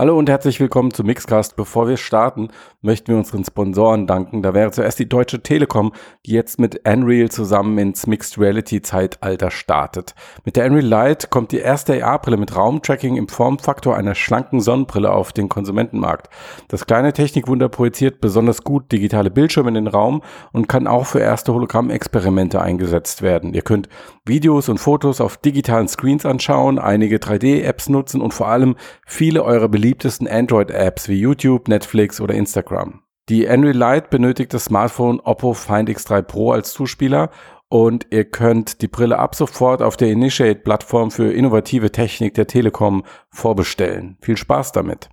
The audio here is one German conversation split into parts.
Hallo und herzlich willkommen zu Mixcast. Bevor wir starten, möchten wir unseren Sponsoren danken. Da wäre zuerst die Deutsche Telekom, die jetzt mit Unreal zusammen ins Mixed Reality Zeitalter startet. Mit der Unreal Lite kommt die erste AR-Brille mit Raumtracking im Formfaktor einer schlanken Sonnenbrille auf den Konsumentenmarkt. Das kleine Technikwunder projiziert besonders gut digitale Bildschirme in den Raum und kann auch für erste Hologrammexperimente eingesetzt werden. Ihr könnt Videos und Fotos auf digitalen Screens anschauen, einige 3D-Apps nutzen und vor allem viele eurer beliebten beliebtesten Android-Apps wie YouTube, Netflix oder Instagram. Die Unreal Lite benötigt das Smartphone Oppo Find X3 Pro als Zuspieler und ihr könnt die Brille ab sofort auf der Initiate-Plattform für innovative Technik der Telekom vorbestellen. Viel Spaß damit!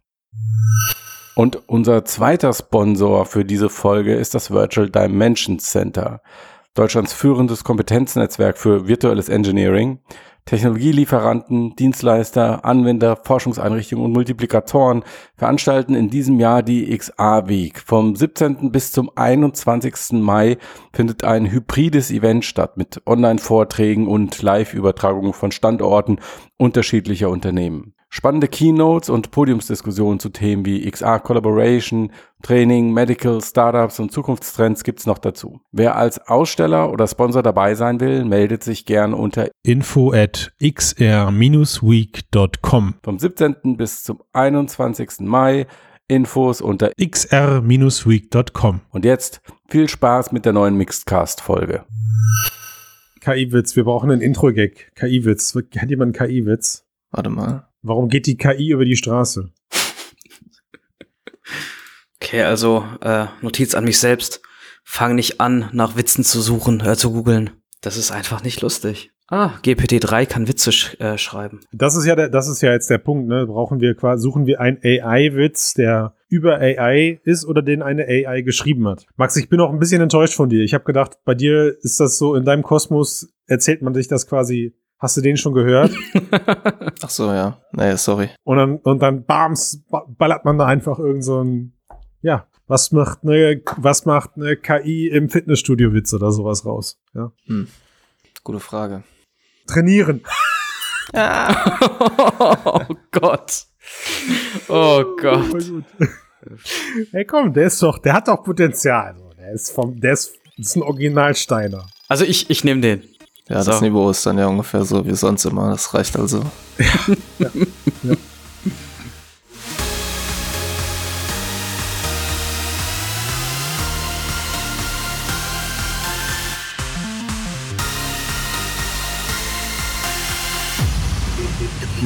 Und unser zweiter Sponsor für diese Folge ist das Virtual Dimensions Center, Deutschlands führendes Kompetenznetzwerk für virtuelles Engineering. Technologielieferanten, Dienstleister, Anwender, Forschungseinrichtungen und Multiplikatoren veranstalten in diesem Jahr die XA Week. Vom 17. bis zum 21. Mai findet ein hybrides Event statt mit Online-Vorträgen und Live-Übertragungen von Standorten unterschiedlicher Unternehmen. Spannende Keynotes und Podiumsdiskussionen zu Themen wie XR Collaboration, Training, Medical, Startups und Zukunftstrends gibt's noch dazu. Wer als Aussteller oder Sponsor dabei sein will, meldet sich gern unter info at xr-week.com. Vom 17. bis zum 21. Mai Infos unter xr-week.com. Und jetzt viel Spaß mit der neuen Mixedcast-Folge. KI-Witz, wir brauchen einen Intro-Gag. KI-Witz. Hat jemand einen KI-Witz? Warte mal. Warum geht die KI über die Straße? Okay, also äh, Notiz an mich selbst. Fang nicht an, nach Witzen zu suchen, äh, zu googeln. Das ist einfach nicht lustig. Ah, GPT-3 kann Witze sch äh, schreiben. Das ist ja der, das ist ja jetzt der Punkt, ne? Brauchen wir quasi, suchen wir einen AI-Witz, der über AI ist oder den eine AI geschrieben hat. Max, ich bin auch ein bisschen enttäuscht von dir. Ich habe gedacht, bei dir ist das so, in deinem Kosmos erzählt man sich das quasi Hast du den schon gehört? Ach so, ja. Nee, sorry. Und dann, und dann bams, ballert man da einfach irgend so ein, ja, was macht eine, was macht eine KI im Fitnessstudio Witz oder sowas raus? Ja. Hm. Gute Frage. Trainieren. oh Gott. Oh Gott. hey komm, der ist doch, der hat doch Potenzial. Der ist vom, der ist, ist ein Originalsteiner. Also ich, ich nehme den. Ja, so. das Niveau ist dann ja ungefähr so wie sonst immer. Das reicht also. ja, ja, ja.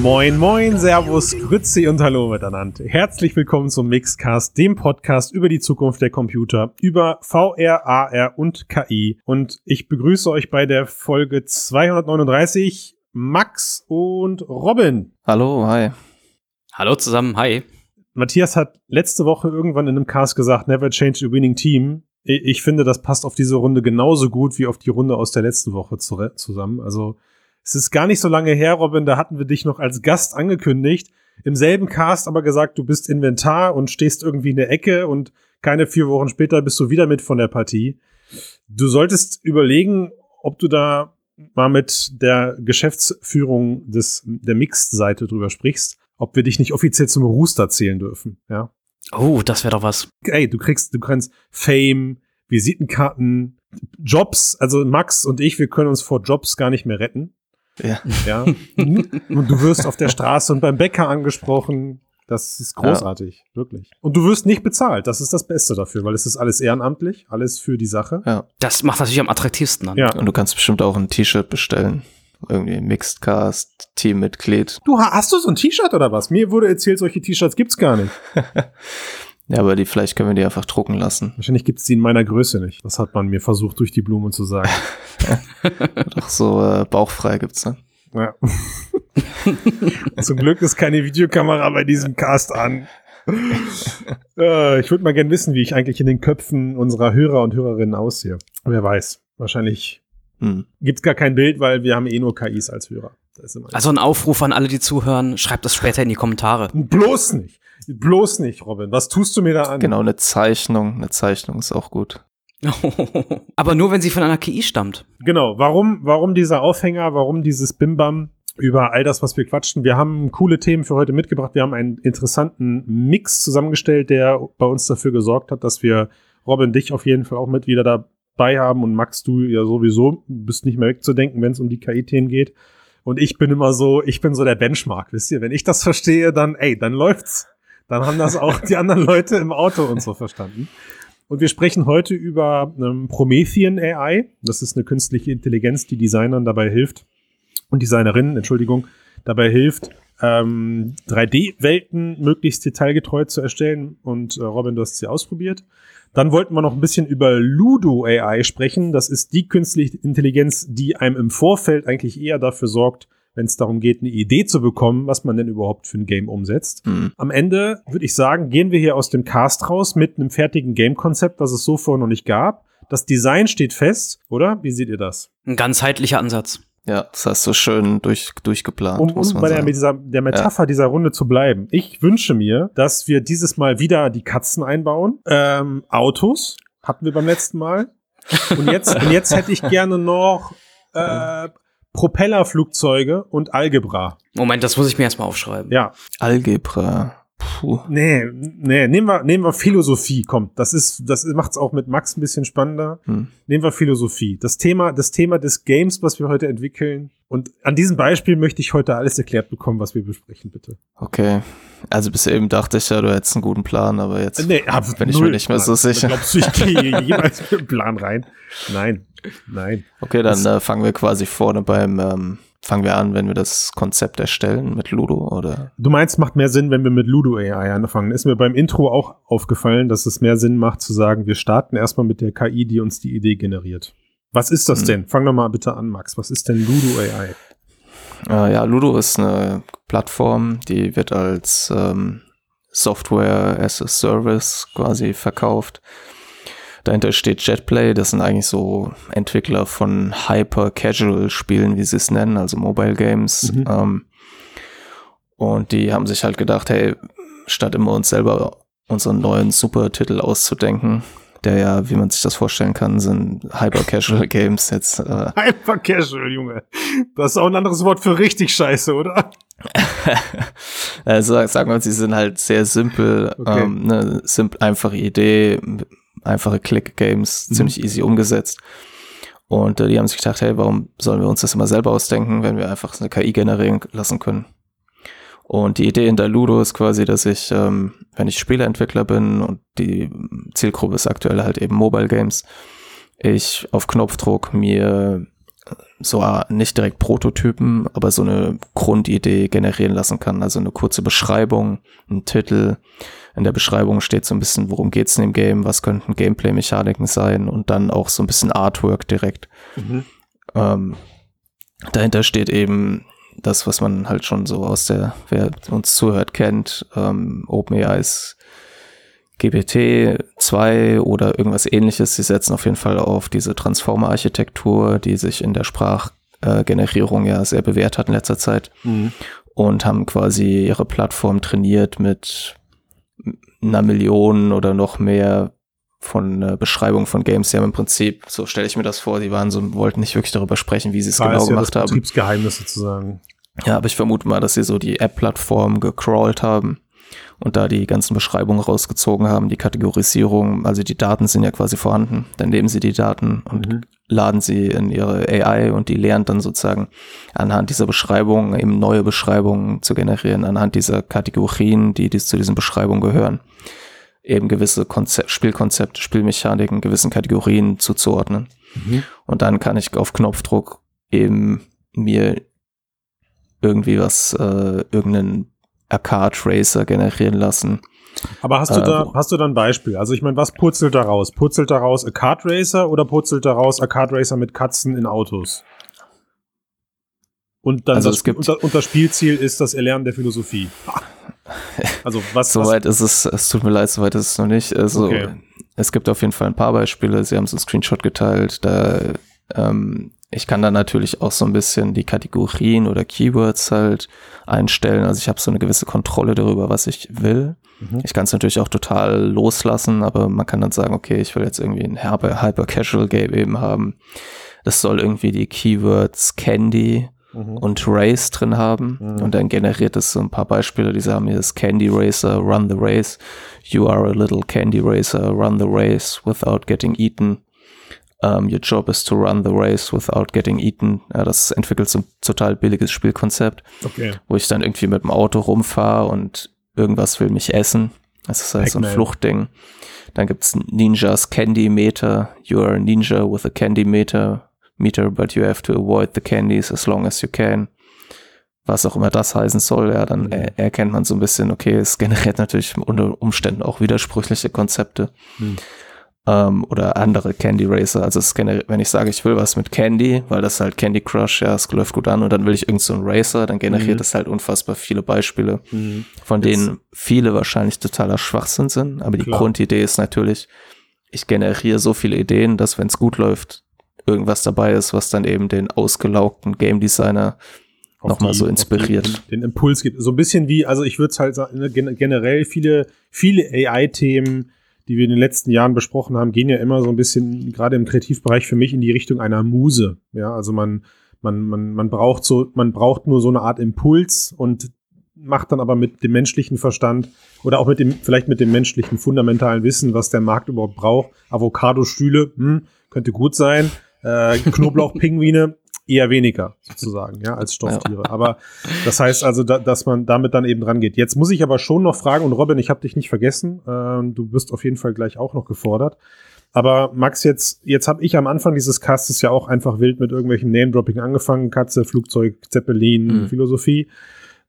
Moin, moin, Servus, Grüezi und Hallo miteinander. Herzlich willkommen zum Mixcast, dem Podcast über die Zukunft der Computer, über VR, AR und KI. Und ich begrüße euch bei der Folge 239, Max und Robin. Hallo, hi. Hallo zusammen, hi. Matthias hat letzte Woche irgendwann in einem Cast gesagt, never change the winning team. Ich finde, das passt auf diese Runde genauso gut wie auf die Runde aus der letzten Woche zusammen. Also, es ist gar nicht so lange her, Robin, da hatten wir dich noch als Gast angekündigt. Im selben Cast aber gesagt, du bist Inventar und stehst irgendwie in der Ecke und keine vier Wochen später bist du wieder mit von der Partie. Du solltest überlegen, ob du da mal mit der Geschäftsführung des, der Mixed-Seite drüber sprichst, ob wir dich nicht offiziell zum Rooster zählen dürfen, ja. Oh, das wäre doch was. Ey, du kriegst, du kannst Fame, Visitenkarten, Jobs, also Max und ich, wir können uns vor Jobs gar nicht mehr retten. Ja. ja. Und du wirst auf der Straße und beim Bäcker angesprochen. Das ist großartig, ja. wirklich. Und du wirst nicht bezahlt. Das ist das Beste dafür, weil es ist alles ehrenamtlich, alles für die Sache. Ja. Das macht natürlich am attraktivsten an. Ja. Und du kannst bestimmt auch ein T-Shirt bestellen. Irgendwie Mixed Cast, Teammitglied. Du hast du so ein T-Shirt oder was? Mir wurde erzählt, solche T-Shirts gibt's gar nicht. Ja, aber die, vielleicht können wir die einfach drucken lassen. Wahrscheinlich gibt es die in meiner Größe nicht. Das hat man mir versucht, durch die Blume zu sagen. Doch so äh, bauchfrei gibt's ne? Ja. Zum Glück ist keine Videokamera bei diesem Cast an. äh, ich würde mal gern wissen, wie ich eigentlich in den Köpfen unserer Hörer und Hörerinnen aussehe. Wer weiß. Wahrscheinlich hm. gibt's gar kein Bild, weil wir haben eh nur KIs als Hörer. also ein Aufruf an alle, die zuhören, schreibt das später in die Kommentare. Bloß nicht. Bloß nicht, Robin. Was tust du mir da an? Genau, eine Zeichnung. Eine Zeichnung ist auch gut. Aber nur, wenn sie von einer KI stammt. Genau. Warum, warum dieser Aufhänger? Warum dieses Bimbam? über all das, was wir quatschen. Wir haben coole Themen für heute mitgebracht. Wir haben einen interessanten Mix zusammengestellt, der bei uns dafür gesorgt hat, dass wir Robin dich auf jeden Fall auch mit wieder dabei haben und Max, du ja sowieso bist nicht mehr wegzudenken, wenn es um die KI-Themen geht. Und ich bin immer so, ich bin so der Benchmark, wisst ihr? Wenn ich das verstehe, dann, ey, dann läuft's. Dann haben das auch die anderen Leute im Auto und so verstanden. Und wir sprechen heute über ähm, Promethean AI. Das ist eine künstliche Intelligenz, die Designern dabei hilft und Designerinnen, Entschuldigung, dabei hilft, ähm, 3D-Welten möglichst detailgetreu zu erstellen. Und äh, Robin, du hast sie ausprobiert. Dann wollten wir noch ein bisschen über Ludo AI sprechen. Das ist die künstliche Intelligenz, die einem im Vorfeld eigentlich eher dafür sorgt, wenn es darum geht, eine Idee zu bekommen, was man denn überhaupt für ein Game umsetzt. Mhm. Am Ende würde ich sagen, gehen wir hier aus dem Cast raus mit einem fertigen Game-Konzept, was es so vorher noch nicht gab. Das Design steht fest, oder? Wie seht ihr das? Ein ganzheitlicher Ansatz. Ja, das hast du schön durch, durchgeplant, Um, muss um man bei der, dieser, der Metapher dieser Runde zu bleiben. Ich wünsche mir, dass wir dieses Mal wieder die Katzen einbauen. Ähm, Autos hatten wir beim letzten Mal. Und jetzt, und jetzt hätte ich gerne noch äh, Propellerflugzeuge und Algebra. Moment, das muss ich mir erstmal aufschreiben. Ja, Algebra. Puh. nee, nee, nehmen wir, nehmen wir Philosophie. Komm, das ist, das macht's auch mit Max ein bisschen spannender. Hm. Nehmen wir Philosophie. Das Thema, das Thema des Games, was wir heute entwickeln. Und an diesem Beispiel möchte ich heute alles erklärt bekommen, was wir besprechen, bitte. Okay. Also bis eben dachte ich ja, du hättest einen guten Plan, aber jetzt Nee, bin ich mir nicht mehr so sicher. Glaubst du, ich gehe jemals mit dem Plan rein? Nein, nein. Okay, dann äh, fangen wir quasi vorne beim, ähm, fangen wir an, wenn wir das Konzept erstellen mit Ludo oder? Du meinst, macht mehr Sinn, wenn wir mit Ludo AI anfangen. Ist mir beim Intro auch aufgefallen, dass es mehr Sinn macht zu sagen, wir starten erstmal mit der KI, die uns die Idee generiert. Was ist das Hm. denn? Fang doch mal bitte an, Max. Was ist denn Ludo AI? Äh, ja, Ludo ist eine Plattform, die wird als ähm, Software as a Service quasi verkauft. Dahinter steht JetPlay, das sind eigentlich so Entwickler von Hyper-Casual-Spielen, wie sie es nennen, also Mobile Games. Mhm. Ähm, und die haben sich halt gedacht, hey, statt immer uns selber unseren neuen Supertitel auszudenken, der ja, wie man sich das vorstellen kann, sind Hyper-Casual-Games jetzt äh, Hyper Casual, Junge. Das ist auch ein anderes Wort für richtig scheiße, oder? Also sagen wir, sie sind halt sehr simpel, Okay. ähm, eine simp einfache Idee, einfache Click-Games, Mhm. ziemlich easy umgesetzt. Und äh, die haben sich gedacht, hey, warum sollen wir uns das immer selber ausdenken, wenn wir einfach eine KI generieren lassen können? Und die Idee in der Ludo ist quasi, dass ich, ähm, wenn ich Spieleentwickler bin und die Zielgruppe ist aktuell halt eben Mobile Games, ich auf Knopfdruck mir so äh, nicht direkt Prototypen, aber so eine Grundidee generieren lassen kann. Also eine kurze Beschreibung, ein Titel. In der Beschreibung steht so ein bisschen, worum geht's in dem Game, was könnten Gameplay-Mechaniken sein und dann auch so ein bisschen Artwork direkt. Ähm, dahinter steht eben das, was man halt schon so aus der, wer uns zuhört, kennt. Ähm, OpenAI ist GPT-2 oder irgendwas ähnliches. Sie setzen auf jeden Fall auf diese Transformer-Architektur, die sich in der Sprachgenerierung ja sehr bewährt hat in letzter Zeit und haben quasi ihre Plattform trainiert mit einer Million oder noch mehr von äh, Beschreibung von Games. Sie haben im Prinzip, so stelle ich mir das vor, die waren so, wollten nicht wirklich darüber sprechen, wie sie es genau ja gemacht das haben. Betriebsgeheimnis sozusagen. Ja, aber ich vermute mal, dass sie so die App-Plattform gecrawlt haben und da die ganzen Beschreibungen rausgezogen haben, die Kategorisierung, also die Daten sind ja quasi vorhanden. Dann nehmen sie die Daten und Mhm. Laden sie in ihre AI und die lernt dann sozusagen anhand dieser Beschreibungen eben neue Beschreibungen zu generieren, anhand dieser Kategorien, die, die zu diesen Beschreibungen gehören. Eben gewisse Konzept, Spielkonzepte, Spielmechaniken, gewissen Kategorien zuzuordnen. Mhm. Und dann kann ich auf Knopfdruck eben mir irgendwie was, äh, irgendeinen Arcade Racer generieren lassen. Aber hast du Äh, da, hast du da ein Beispiel? Also ich meine, was purzelt da raus? Purzelt da raus a Kart Racer oder purzelt da raus a Kart Racer mit Katzen in Autos? Und dann Also das, es gibt- und, und das Spielziel ist das Erlernen der Philosophie. Also was, was Soweit ist es, es tut mir leid, soweit ist es noch nicht. Also Okay. es gibt auf jeden Fall ein paar Beispiele. Sie haben so einen Screenshot geteilt. Da, ähm, ich kann da natürlich auch so ein bisschen die Kategorien oder Keywords halt einstellen. Also ich habe so eine gewisse Kontrolle darüber, was ich will. Mhm. Ich kann es natürlich auch total loslassen, aber man kann dann sagen, okay, ich will jetzt irgendwie ein Hyper, Hyper Casual Game eben haben. Das soll irgendwie die Keywords Candy Mhm. und Race drin haben. Mhm. Und dann generiert es so ein paar Beispiele, die sagen hier ist Candy Racer, run the race. You are a little Candy Racer, run the race without getting eaten. Um, your job is to run the race without getting eaten. Ja, das entwickelt so ein total billiges Spielkonzept, Okay. wo ich dann irgendwie mit dem Auto rumfahre und irgendwas will mich essen. Das ist halt so ein. Fluchtding. Dann gibt's Ninjas Candy Meter. You are a ninja with a Candy Meter, meter, but you have to avoid the candies as long as you can. Was auch immer das heißen soll, ja, dann Mhm. er erkennt man so ein bisschen, okay, es generiert natürlich unter Umständen auch widersprüchliche Konzepte. Mhm. Ähm, oder andere Candy Racer. Also es generiert, wenn ich sage, ich will was mit Candy, weil das halt Candy Crush, ja, es läuft gut an und dann will ich irgend so einen Racer, dann generiert Mhm. es halt unfassbar viele Beispiele Mhm. von Jetzt- denen viele wahrscheinlich totaler Schwachsinn sind. Aber die Klar. Grundidee ist natürlich, ich generiere so viele Ideen, dass wenn es gut läuft, irgendwas dabei ist, was dann eben den ausgelaugten Game Designer Nochmal so inspiriert. Den, den Impuls gibt. So ein bisschen wie, also ich würde es halt sagen, ne, gen- generell viele, viele AI-Themen, die wir in den letzten Jahren besprochen haben, gehen ja immer so ein bisschen, gerade im Kreativbereich, für mich in die Richtung einer Muse. Ja, also man, man, man, man braucht so, man braucht nur so eine Art Impuls und macht dann aber mit dem menschlichen Verstand oder auch mit dem, vielleicht mit dem menschlichen fundamentalen Wissen, was der Markt überhaupt braucht. Avocado-Stühle, hm, könnte gut sein. Äh, Knoblauchpinguine, eher weniger sozusagen, ja, als Stofftiere. Aber das heißt also, da, dass man damit dann eben dran geht. Jetzt muss ich aber schon noch fragen, und Robin, ich habe dich nicht vergessen, ähm, du wirst auf jeden Fall gleich auch noch gefordert. Aber Max, jetzt, jetzt habe ich am Anfang dieses Castes ja auch einfach wild mit irgendwelchen Name-Dropping angefangen. Katze, Flugzeug, Zeppelin, Mhm. Philosophie.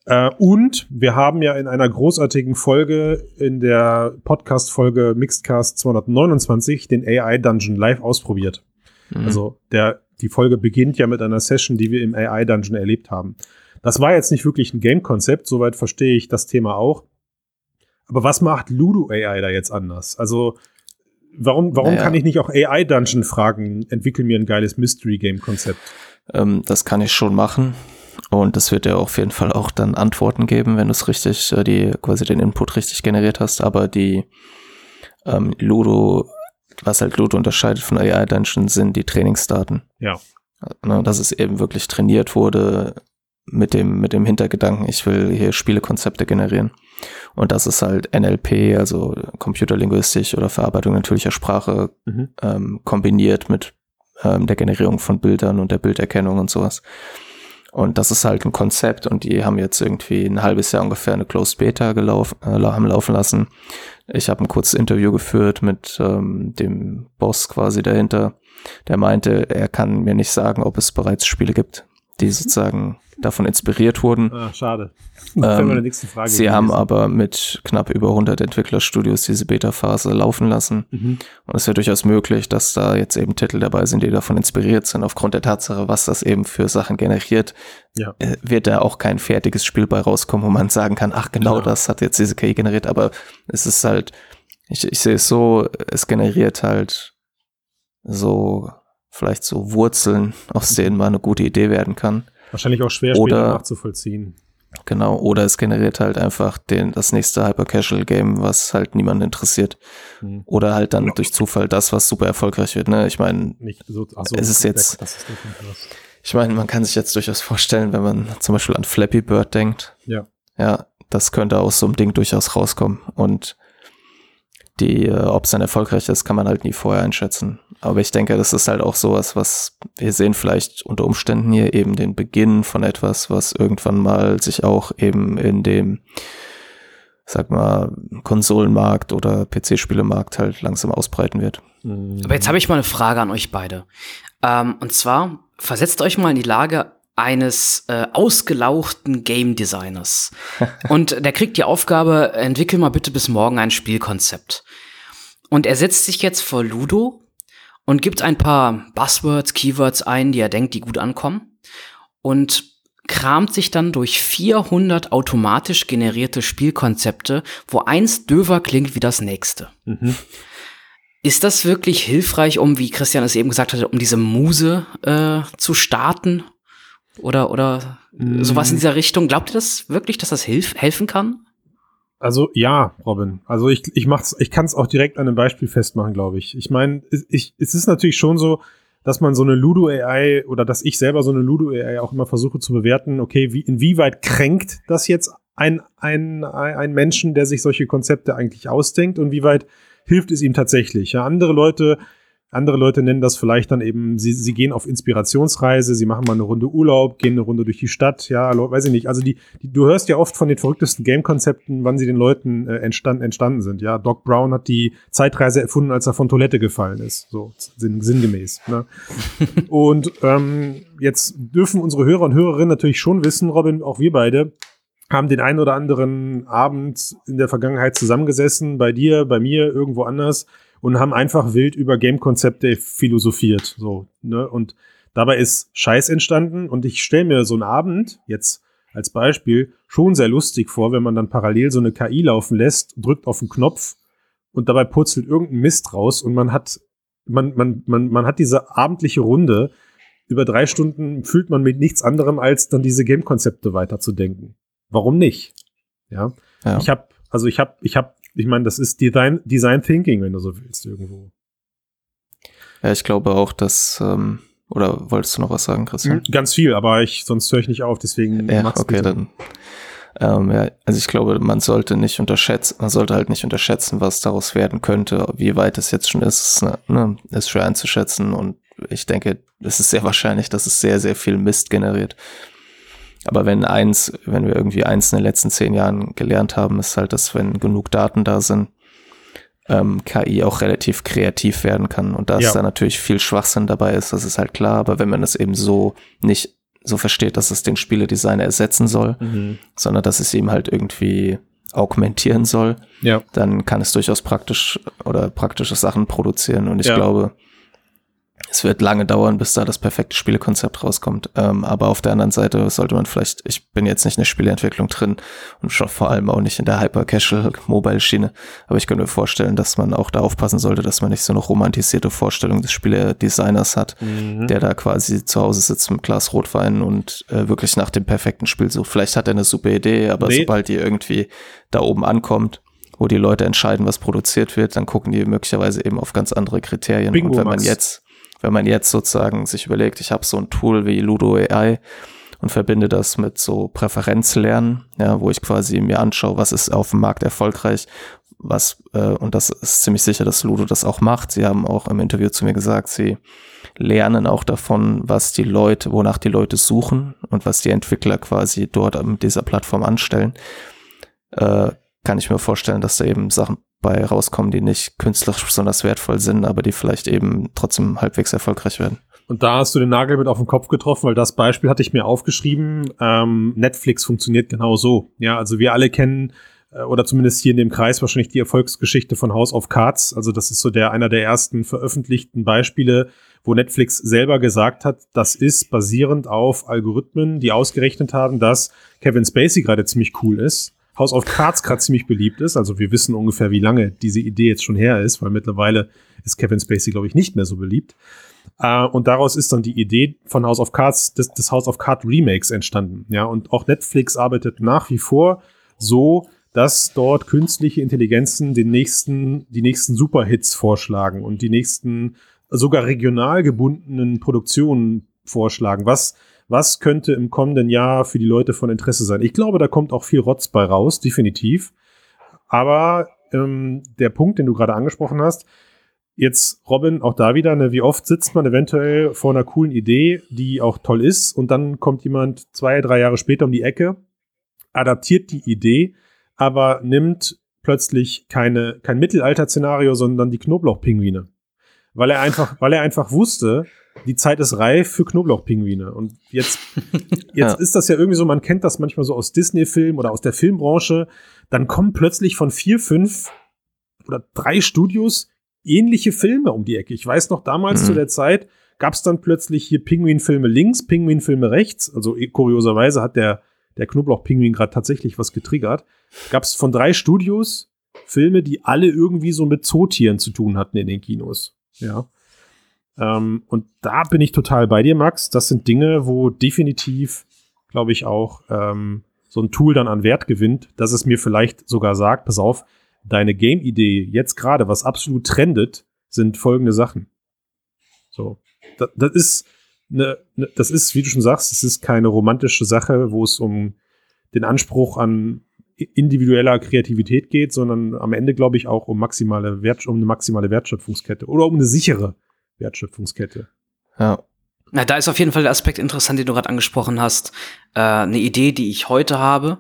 Äh, und wir haben ja in einer großartigen Folge, in der Podcast-Folge Mixedcast 229, den AI Dungeon live ausprobiert. Mhm. Also der, die Folge beginnt ja mit einer Session, die wir im AI Dungeon erlebt haben. Das war jetzt nicht wirklich ein Game-Konzept, soweit verstehe ich das Thema auch. Aber was macht Ludo AI da jetzt anders? Also warum, warum Naja. kann ich nicht auch AI Dungeon fragen, entwickel mir ein geiles Mystery-Game-Konzept? Ähm, das kann ich schon machen. Und das wird ja auf jeden Fall auch dann Antworten geben, wenn du es richtig, äh, die quasi den Input richtig generiert hast. Aber die ähm, Ludo, was halt Ludo unterscheidet von AI Dungeon, sind die Trainingsdaten. Ja. Ne, dass es eben wirklich trainiert wurde mit dem, mit dem Hintergedanken, ich will hier Spielekonzepte generieren. Und das ist halt NLP, also Computerlinguistik oder Verarbeitung natürlicher Sprache, Mhm. ähm, kombiniert mit ähm, der Generierung von Bildern und der Bilderkennung und sowas. Und das ist halt ein Konzept und die haben jetzt irgendwie ein halbes Jahr ungefähr eine Closed Beta gelaufen, äh, haben laufen lassen. Ich habe ein kurzes Interview geführt mit ähm, dem Boss quasi dahinter. Der meinte, er kann mir nicht sagen, ob es bereits Spiele gibt, die sozusagen davon inspiriert wurden. Ah, schade. Frage. Sie haben aber mit knapp über 100 Entwicklerstudios diese Beta-Phase laufen lassen. Mhm. Und es wäre durchaus möglich, dass da jetzt eben Titel dabei sind, die davon inspiriert sind. Aufgrund der Tatsache, was das eben für Sachen generiert, Ja. äh, wird da auch kein fertiges Spiel bei rauskommen, wo man sagen kann, ach genau Klar. das hat jetzt diese KI generiert. Aber es ist halt, ich, ich sehe es so, es generiert halt so vielleicht so Wurzeln, aus denen mal eine gute Idee werden kann. Wahrscheinlich auch schwer Oder- nachzuvollziehen. Genau, oder es generiert halt einfach den, das nächste Hyper-Casual-Game, was halt niemanden interessiert. Mhm. Oder halt dann durch Zufall das, was super erfolgreich wird. Ne? Ich meine, so, so, Es ist jetzt- ist ich meine, man kann sich jetzt durchaus vorstellen, wenn man zum Beispiel an Flappy Bird denkt. Ja. Ja, das könnte aus so einem Ding durchaus rauskommen. Und die, äh, ob es dann erfolgreich ist, kann man halt nie vorher einschätzen. Aber ich denke, das ist halt auch sowas, was wir sehen vielleicht unter Umständen hier eben den Beginn von etwas, was irgendwann mal sich auch eben in dem, sag mal, Konsolenmarkt oder PC-Spielemarkt halt langsam ausbreiten wird. Mhm. Aber jetzt habe ich mal eine Frage an euch beide. Ähm, und zwar, versetzt euch mal in die Lage eines äh, ausgelauchten Game Designers. und der kriegt die Aufgabe, entwickel mal bitte bis morgen ein Spielkonzept. Und er setzt sich jetzt vor Ludo und gibt ein paar Buzzwords, Keywords ein, die er denkt, die gut ankommen. Und kramt sich dann durch 400 automatisch generierte Spielkonzepte, wo eins döver klingt wie das nächste. Mhm. Ist das wirklich hilfreich, um, wie Christian es eben gesagt hatte, um diese Muse äh, zu starten? Oder, oder Mm. sowas in dieser Richtung? Glaubt ihr das wirklich, dass das hilf helfen kann? Also ja, Robin. Also ich, ich mach's, ich kann es auch direkt an einem Beispiel festmachen, glaube ich. Ich meine, es- ich, es ist natürlich schon so, dass man so eine Ludo AI oder dass ich selber so eine Ludo AI auch immer versuche zu bewerten, okay, wie, inwieweit kränkt das jetzt ein, ein, ein Menschen, der sich solche Konzepte eigentlich ausdenkt und wie weit hilft es ihm tatsächlich? Ja, andere Leute andere Leute nennen das vielleicht dann eben, sie, sie gehen auf Inspirationsreise, sie machen mal eine Runde Urlaub, gehen eine Runde durch die Stadt, ja, weiß ich nicht. Also die, die du hörst ja oft von den verrücktesten Game-Konzepten, wann sie den Leuten äh, entstand, entstanden sind. Ja, Doc Brown hat die Zeitreise erfunden, als er von Toilette gefallen ist, so sinn, sinngemäß. Ne? und ähm, jetzt dürfen unsere Hörer und Hörerinnen natürlich schon wissen, Robin, auch wir beide, haben den einen oder anderen Abend in der Vergangenheit zusammengesessen, bei dir, bei mir, irgendwo anders und haben einfach wild über Game-Konzepte philosophiert. So, ne? Und dabei ist Scheiß entstanden und ich stelle mir so einen Abend jetzt als Beispiel schon sehr lustig vor, wenn man dann parallel so eine KI laufen lässt, drückt auf den Knopf und dabei purzelt irgendein Mist raus und man hat, man, man, man, man hat diese abendliche Runde. Über drei Stunden fühlt man mit nichts anderem, als dann diese Game-Konzepte weiterzudenken. Warum nicht? Ja. ja. Ich habe, also ich habe, ich habe ich meine, das ist Design, Design Thinking, wenn du so willst, irgendwo. Ja, ich glaube auch, dass, ähm, oder wolltest du noch was sagen, Christian? Hm, ganz viel, aber ich, sonst höre ich nicht auf, deswegen ja, mach's okay, bitte. dann. Ähm, ja, also ich glaube, man sollte nicht unterschätzen, man sollte halt nicht unterschätzen, was daraus werden könnte, wie weit es jetzt schon ist, ne, ne, ist schwer einzuschätzen und ich denke, es ist sehr wahrscheinlich, dass es sehr, sehr viel Mist generiert. Aber wenn eins, wenn wir irgendwie eins in den letzten zehn Jahren gelernt haben, ist halt, dass wenn genug Daten da sind, ähm, KI auch relativ kreativ werden kann. Und da ja. da natürlich viel Schwachsinn dabei ist, das ist halt klar. Aber wenn man das eben so nicht so versteht, dass es den Spieledesigner ersetzen soll, mhm. sondern dass es ihm halt irgendwie augmentieren soll, ja. dann kann es durchaus praktisch oder praktische Sachen produzieren. Und ich ja. glaube, es wird lange dauern, bis da das perfekte Spielekonzept rauskommt. Ähm, aber auf der anderen Seite sollte man vielleicht, ich bin jetzt nicht in der Spieleentwicklung drin und schon vor allem auch nicht in der Hyper-Casual-Mobile-Schiene, aber ich könnte mir vorstellen, dass man auch da aufpassen sollte, dass man nicht so eine romantisierte Vorstellung des Spieledesigners hat, mhm. der da quasi zu Hause sitzt mit Glas Rotwein und äh, wirklich nach dem perfekten Spiel sucht. Vielleicht hat er eine super Idee, aber nee. sobald die irgendwie da oben ankommt, wo die Leute entscheiden, was produziert wird, dann gucken die möglicherweise eben auf ganz andere Kriterien. Bingo, und wenn man Max. jetzt wenn man jetzt sozusagen sich überlegt, ich habe so ein Tool wie Ludo AI und verbinde das mit so Präferenzlernen, ja, wo ich quasi mir anschaue, was ist auf dem Markt erfolgreich, was, äh, und das ist ziemlich sicher, dass Ludo das auch macht. Sie haben auch im Interview zu mir gesagt, sie lernen auch davon, was die Leute, wonach die Leute suchen und was die Entwickler quasi dort mit dieser Plattform anstellen. Äh, kann ich mir vorstellen, dass da eben Sachen bei rauskommen, die nicht künstlerisch besonders wertvoll sind, aber die vielleicht eben trotzdem halbwegs erfolgreich werden. Und da hast du den Nagel mit auf den Kopf getroffen, weil das Beispiel hatte ich mir aufgeschrieben. Ähm, Netflix funktioniert genau so. Ja, also wir alle kennen äh, oder zumindest hier in dem Kreis wahrscheinlich die Erfolgsgeschichte von House of Cards. Also das ist so der einer der ersten veröffentlichten Beispiele, wo Netflix selber gesagt hat, das ist basierend auf Algorithmen, die ausgerechnet haben, dass Kevin Spacey gerade ziemlich cool ist House of Cards gerade ziemlich beliebt ist. Also wir wissen ungefähr, wie lange diese Idee jetzt schon her ist, weil mittlerweile ist Kevin Spacey, glaube ich, nicht mehr so beliebt. Äh, und daraus ist dann die Idee von House of Cards, des, des House of Cards Remakes entstanden. Ja, und auch Netflix arbeitet nach wie vor so, dass dort künstliche Intelligenzen den nächsten, die nächsten Superhits vorschlagen und die nächsten sogar regional gebundenen Produktionen vorschlagen, was was könnte im kommenden Jahr für die Leute von Interesse sein. Ich glaube, da kommt auch viel Rotz bei raus, definitiv. Aber ähm, der Punkt, den du gerade angesprochen hast, jetzt Robin, auch da wieder, ne, wie oft sitzt man eventuell vor einer coolen Idee, die auch toll ist, und dann kommt jemand zwei, drei Jahre später um die Ecke, adaptiert die Idee, aber nimmt plötzlich keine, kein Mittelalter-Szenario, sondern die Knoblauchpinguine. Weil er einfach, weil er einfach wusste, die Zeit ist reif für Knoblauchpinguine. Und jetzt, jetzt ja. ist das ja irgendwie so, man kennt das manchmal so aus Disney-Filmen oder aus der Filmbranche. Dann kommen plötzlich von vier, fünf oder drei Studios ähnliche Filme um die Ecke. Ich weiß noch, damals mhm. zu der Zeit gab es dann plötzlich hier Pinguinfilme links, Pinguinfilme rechts. Also eh, kurioserweise hat der, der Knoblauchpinguin gerade tatsächlich was getriggert. Gab es von drei Studios Filme, die alle irgendwie so mit Zootieren zu tun hatten in den Kinos. Ja. Ähm, und da bin ich total bei dir, Max. Das sind Dinge, wo definitiv, glaube ich, auch ähm, so ein Tool dann an Wert gewinnt, dass es mir vielleicht sogar sagt, pass auf, deine Game-Idee jetzt gerade, was absolut trendet, sind folgende Sachen. So. das, das ist eine, ne, das ist, wie du schon sagst, es ist keine romantische Sache, wo es um den Anspruch an individueller Kreativität geht, sondern am Ende, glaube ich, auch um maximale Wert, um eine maximale Wertschöpfungskette oder um eine sichere Wertschöpfungskette. Ja. Na, da ist auf jeden Fall der Aspekt interessant, den du gerade angesprochen hast. Äh, eine Idee, die ich heute habe,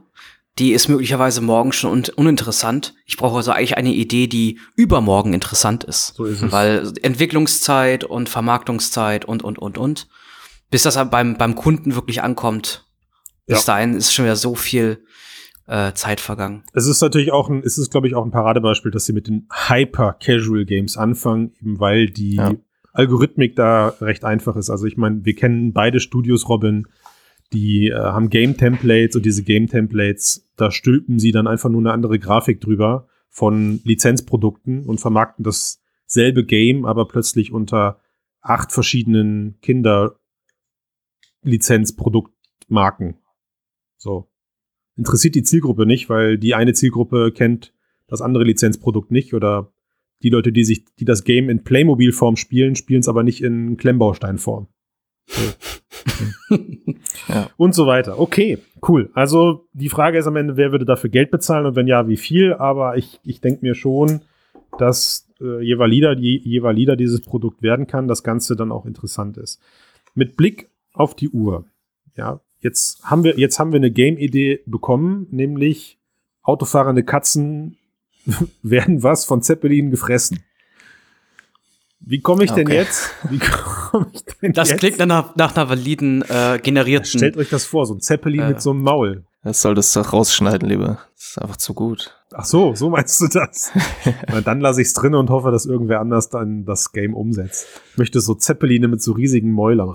die ist möglicherweise morgen schon un uninteressant. Ich brauche also eigentlich eine Idee, die übermorgen interessant ist. So ist es. Weil Entwicklungszeit und Vermarktungszeit und, und, und, und. Bis das beim, beim Kunden wirklich ankommt, bis Ja. dahin ist schon wieder so viel äh, Zeit vergangen. Es ist natürlich auch ein, es ist, glaube ich, auch ein Paradebeispiel, dass sie mit den Hyper-Casual-Games anfangen, eben weil die Ja. Algorithmik da recht einfach ist. Also ich meine, wir kennen beide Studios, Robin, die äh, haben Game-Templates und diese Game-Templates, da stülpen sie dann einfach nur eine andere Grafik drüber von Lizenzprodukten und vermarkten dasselbe Game, aber plötzlich unter acht verschiedenen Kinder-Lizenzproduktmarken. So. Interessiert die Zielgruppe nicht, weil die eine Zielgruppe kennt das andere Lizenzprodukt nicht oder die Leute, die sich, die das Game in Playmobil-Form spielen, spielen es aber nicht in Klemmbaustein-Form. So. Ja. Und so weiter. Okay, cool. Also die Frage ist am Ende, wer würde dafür Geld bezahlen und wenn ja, wie viel? Aber ich, ich denke mir schon, dass äh, je valider, je, je valider dieses Produkt werden kann, das Ganze dann auch interessant ist. Mit Blick auf die Uhr. Ja, jetzt haben wir, jetzt haben wir eine Game-Idee bekommen, nämlich autofahrende Katzen werden was von Zeppelin gefressen. Wie komme ich denn Okay. jetzt? Wie komme ich denn Das jetzt? klingt nach, einer- nach einer validen, äh, generierten. Stellt euch das vor, so ein Zeppelin Äh. mit so einem Maul. Das solltest du doch rausschneiden, lieber. Das ist einfach zu gut. Ach so, so meinst du das? Na, dann lasse ich es drin und hoffe, dass irgendwer anders dann das Game umsetzt. Ich möchte so Zeppeline mit so riesigen Mäulern.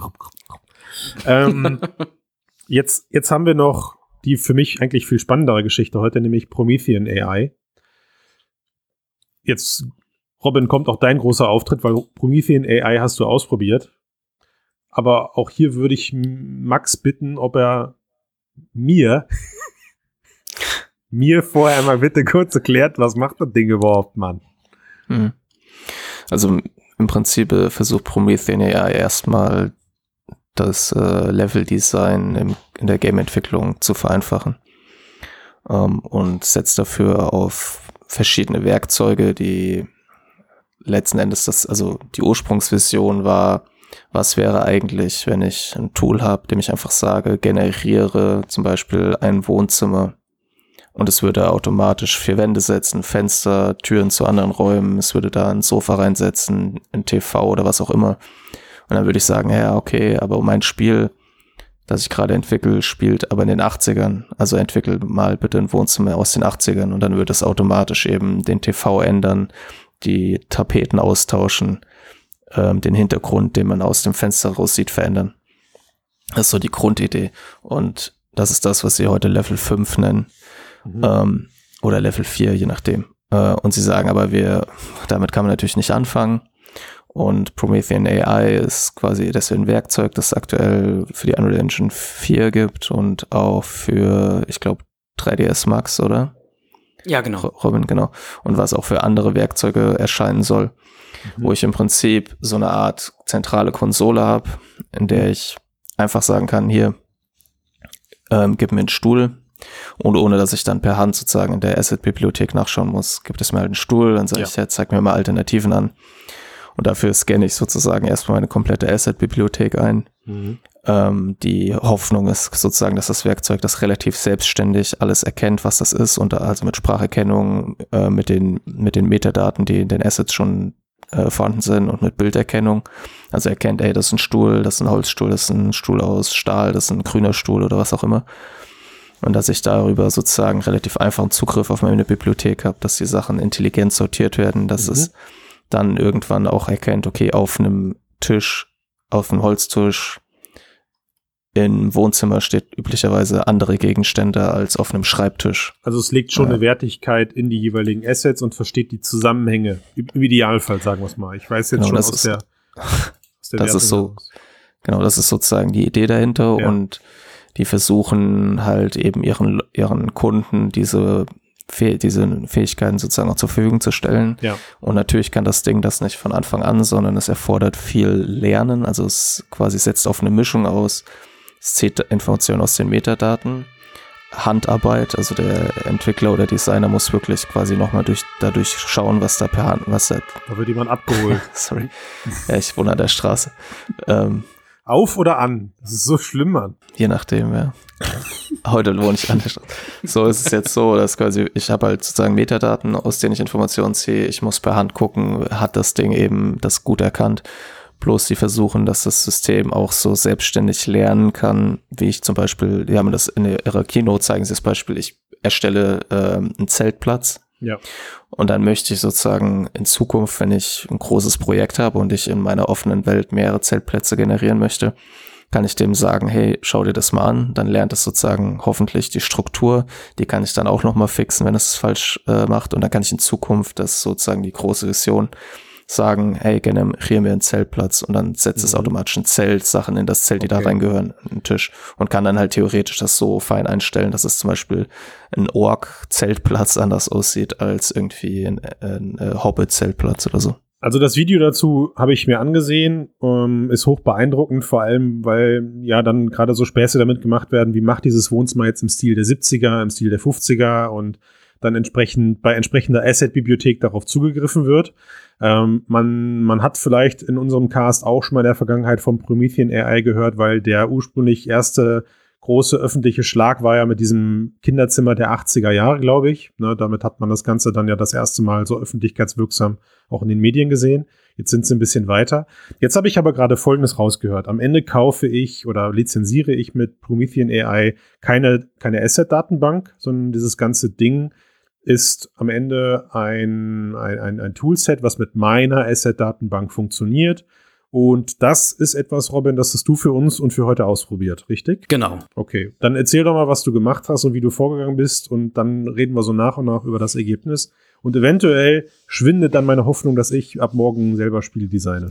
ähm, jetzt, jetzt haben wir noch die für mich eigentlich viel spannendere Geschichte heute, nämlich Promethean AI. Jetzt, Robin, kommt auch dein großer Auftritt, weil Promethean AI hast du ausprobiert. Aber auch hier würde ich Max bitten, ob er mir mir vorher mal bitte kurz erklärt, was macht das Ding überhaupt, Mann? Mhm. Also im Prinzip äh, versucht Promethean ja erstmal das äh, Level-Design im- in der Game-Entwicklung zu vereinfachen ähm, und setzt dafür auf verschiedene Werkzeuge, die letzten Endes das, also die Ursprungsvision war, was wäre eigentlich, wenn ich ein Tool habe, dem ich einfach sage, generiere zum Beispiel ein Wohnzimmer und es würde automatisch vier Wände setzen, Fenster, Türen zu anderen Räumen, es würde da ein Sofa reinsetzen, ein TV oder was auch immer. Und dann würde ich sagen, ja, okay, aber mein Spiel, das ich gerade entwickle, spielt aber in den 80ern. Also entwickel mal bitte ein Wohnzimmer aus den 80ern und dann würde es automatisch eben den TV ändern, die Tapeten austauschen, ähm, den Hintergrund, den man aus dem Fenster raus sieht, verändern. Das ist so die Grundidee. Und das ist das, was sie heute Level 5 nennen ähm, oder Level 4, je nachdem. Äh, und sie sagen aber, wir, damit kann man natürlich nicht anfangen. Und Promethean AI ist quasi deswegen ein Werkzeug, das es aktuell für die Unreal Engine 4 gibt und auch für, ich glaube, 3ds Max, oder? Ja, genau. Ro- Robin, genau. Und was auch für andere Werkzeuge erscheinen soll, wo ich im Prinzip so eine Art zentrale Konsole habe, in der ich einfach sagen kann, hier, ähm, gib mir einen Stuhl. Und ohne dass ich dann per Hand sozusagen in der Asset-Bibliothek nachschauen muss, gibt es mir halt einen Stuhl, dann sage Ja. ich, ja, zeig mir mal Alternativen an. Und dafür scanne ich sozusagen erstmal meine komplette Asset-Bibliothek ein. Mhm. Ähm, die Hoffnung ist sozusagen, dass das Werkzeug das relativ selbstständig alles erkennt, was das ist und also mit Spracherkennung, äh, mit den mit den Metadaten, die in den Assets schon äh, vorhanden sind und mit Bilderkennung. Also erkennt, ey, das ist ein Stuhl, das ist ein Holzstuhl, das ist ein Stuhl aus Stahl, das ist ein grüner Stuhl oder was auch immer. Und dass ich darüber sozusagen relativ einfachen Zugriff auf meine Bibliothek habe, dass die Sachen intelligent sortiert werden, dass Mhm. es dann irgendwann auch erkennt, okay, auf einem Tisch, auf einem Holztisch im Wohnzimmer steht üblicherweise andere Gegenstände als auf einem Schreibtisch. Also es legt schon Ja. eine Wertigkeit in die jeweiligen Assets und versteht die Zusammenhänge. Im Idealfall, sagen wir es mal. Ich weiß jetzt Genau, schon das aus ist- der, aus der das ist so- Genau, das ist sozusagen die Idee dahinter Ja. und die versuchen halt eben ihren, ihren Kunden diese diese Fähigkeiten sozusagen auch zur Verfügung zu stellen. Ja. Und natürlich kann das Ding das nicht von Anfang an, sondern es erfordert viel Lernen. Also es quasi setzt auf eine Mischung aus, es zieht Informationen aus den Metadaten, Handarbeit, also der Entwickler oder Designer muss wirklich quasi nochmal durch, dadurch schauen, was da per Hand, was da, Da wird jemand abgeholt. sorry, ja, ich wohne an der Straße, ähm, Auf oder an? Das ist so schlimm, Mann. je nachdem, ja. Heute wohne ich an der Straße. So ist es jetzt so, dass quasi, ich habe halt sozusagen Metadaten, aus denen ich Informationen ziehe. Ich muss per Hand gucken, hat das Ding eben das gut erkannt. Bloß die versuchen, dass das System auch so selbstständig lernen kann, wie ich zum Beispiel, die haben das in ihrer Keynote, zeigen sie das Beispiel, ich erstelle ähm, einen Zeltplatz Ja. und dann möchte ich sozusagen in Zukunft, wenn ich ein großes Projekt habe und ich in meiner offenen Welt mehrere Zeltplätze generieren möchte, kann ich dem sagen, hey, schau dir das mal an, dann lernt es sozusagen hoffentlich die Struktur, die kann ich dann auch nochmal fixen, wenn es falsch äh, macht. Und dann kann ich in Zukunft, das sozusagen die große Vision, sagen, hey, generiere mir einen Zeltplatz und dann setzt es Mhm. automatisch ein Zelt, Sachen in das Zelt, die da Okay. reingehören, einen Tisch und kann dann halt theoretisch das so fein einstellen, dass es zum Beispiel ein Ork-Zeltplatz anders aussieht als irgendwie ein, ein, äh, Hobbit-Zeltplatz oder so. Also das Video dazu habe ich mir angesehen, ähm, ist hoch beeindruckend, vor allem, weil ja dann gerade so Späße damit gemacht werden, wie macht dieses Wohnzimmer jetzt im Stil der 70er, im Stil der 50er und dann entsprechend bei entsprechender Asset-Bibliothek darauf zugegriffen wird. Ähm, man, man hat vielleicht in unserem Cast auch schon mal in der Vergangenheit vom Promethean AI gehört, weil der ursprünglich erste große öffentliche Schlag war ja mit diesem Kinderzimmer der 80er Jahre, glaube ich. Ne, damit hat man das Ganze dann ja das erste Mal so öffentlichkeitswirksam auch in den Medien gesehen. Jetzt sind sie ein bisschen weiter. Jetzt habe ich aber gerade Folgendes rausgehört. Am Ende kaufe ich oder lizenziere ich mit Promethean AI keine, keine Asset-Datenbank, sondern dieses ganze Ding ist am Ende ein, ein, ein, ein Toolset, was mit meiner Asset-Datenbank funktioniert. Und das ist etwas, Robin, das hast du für uns und für heute ausprobiert, richtig? Genau. Okay, dann erzähl doch mal, was du gemacht hast und wie du vorgegangen bist und dann reden wir so nach und nach über das Ergebnis. Und eventuell schwindet dann meine Hoffnung, dass ich ab morgen selber Spiele designe.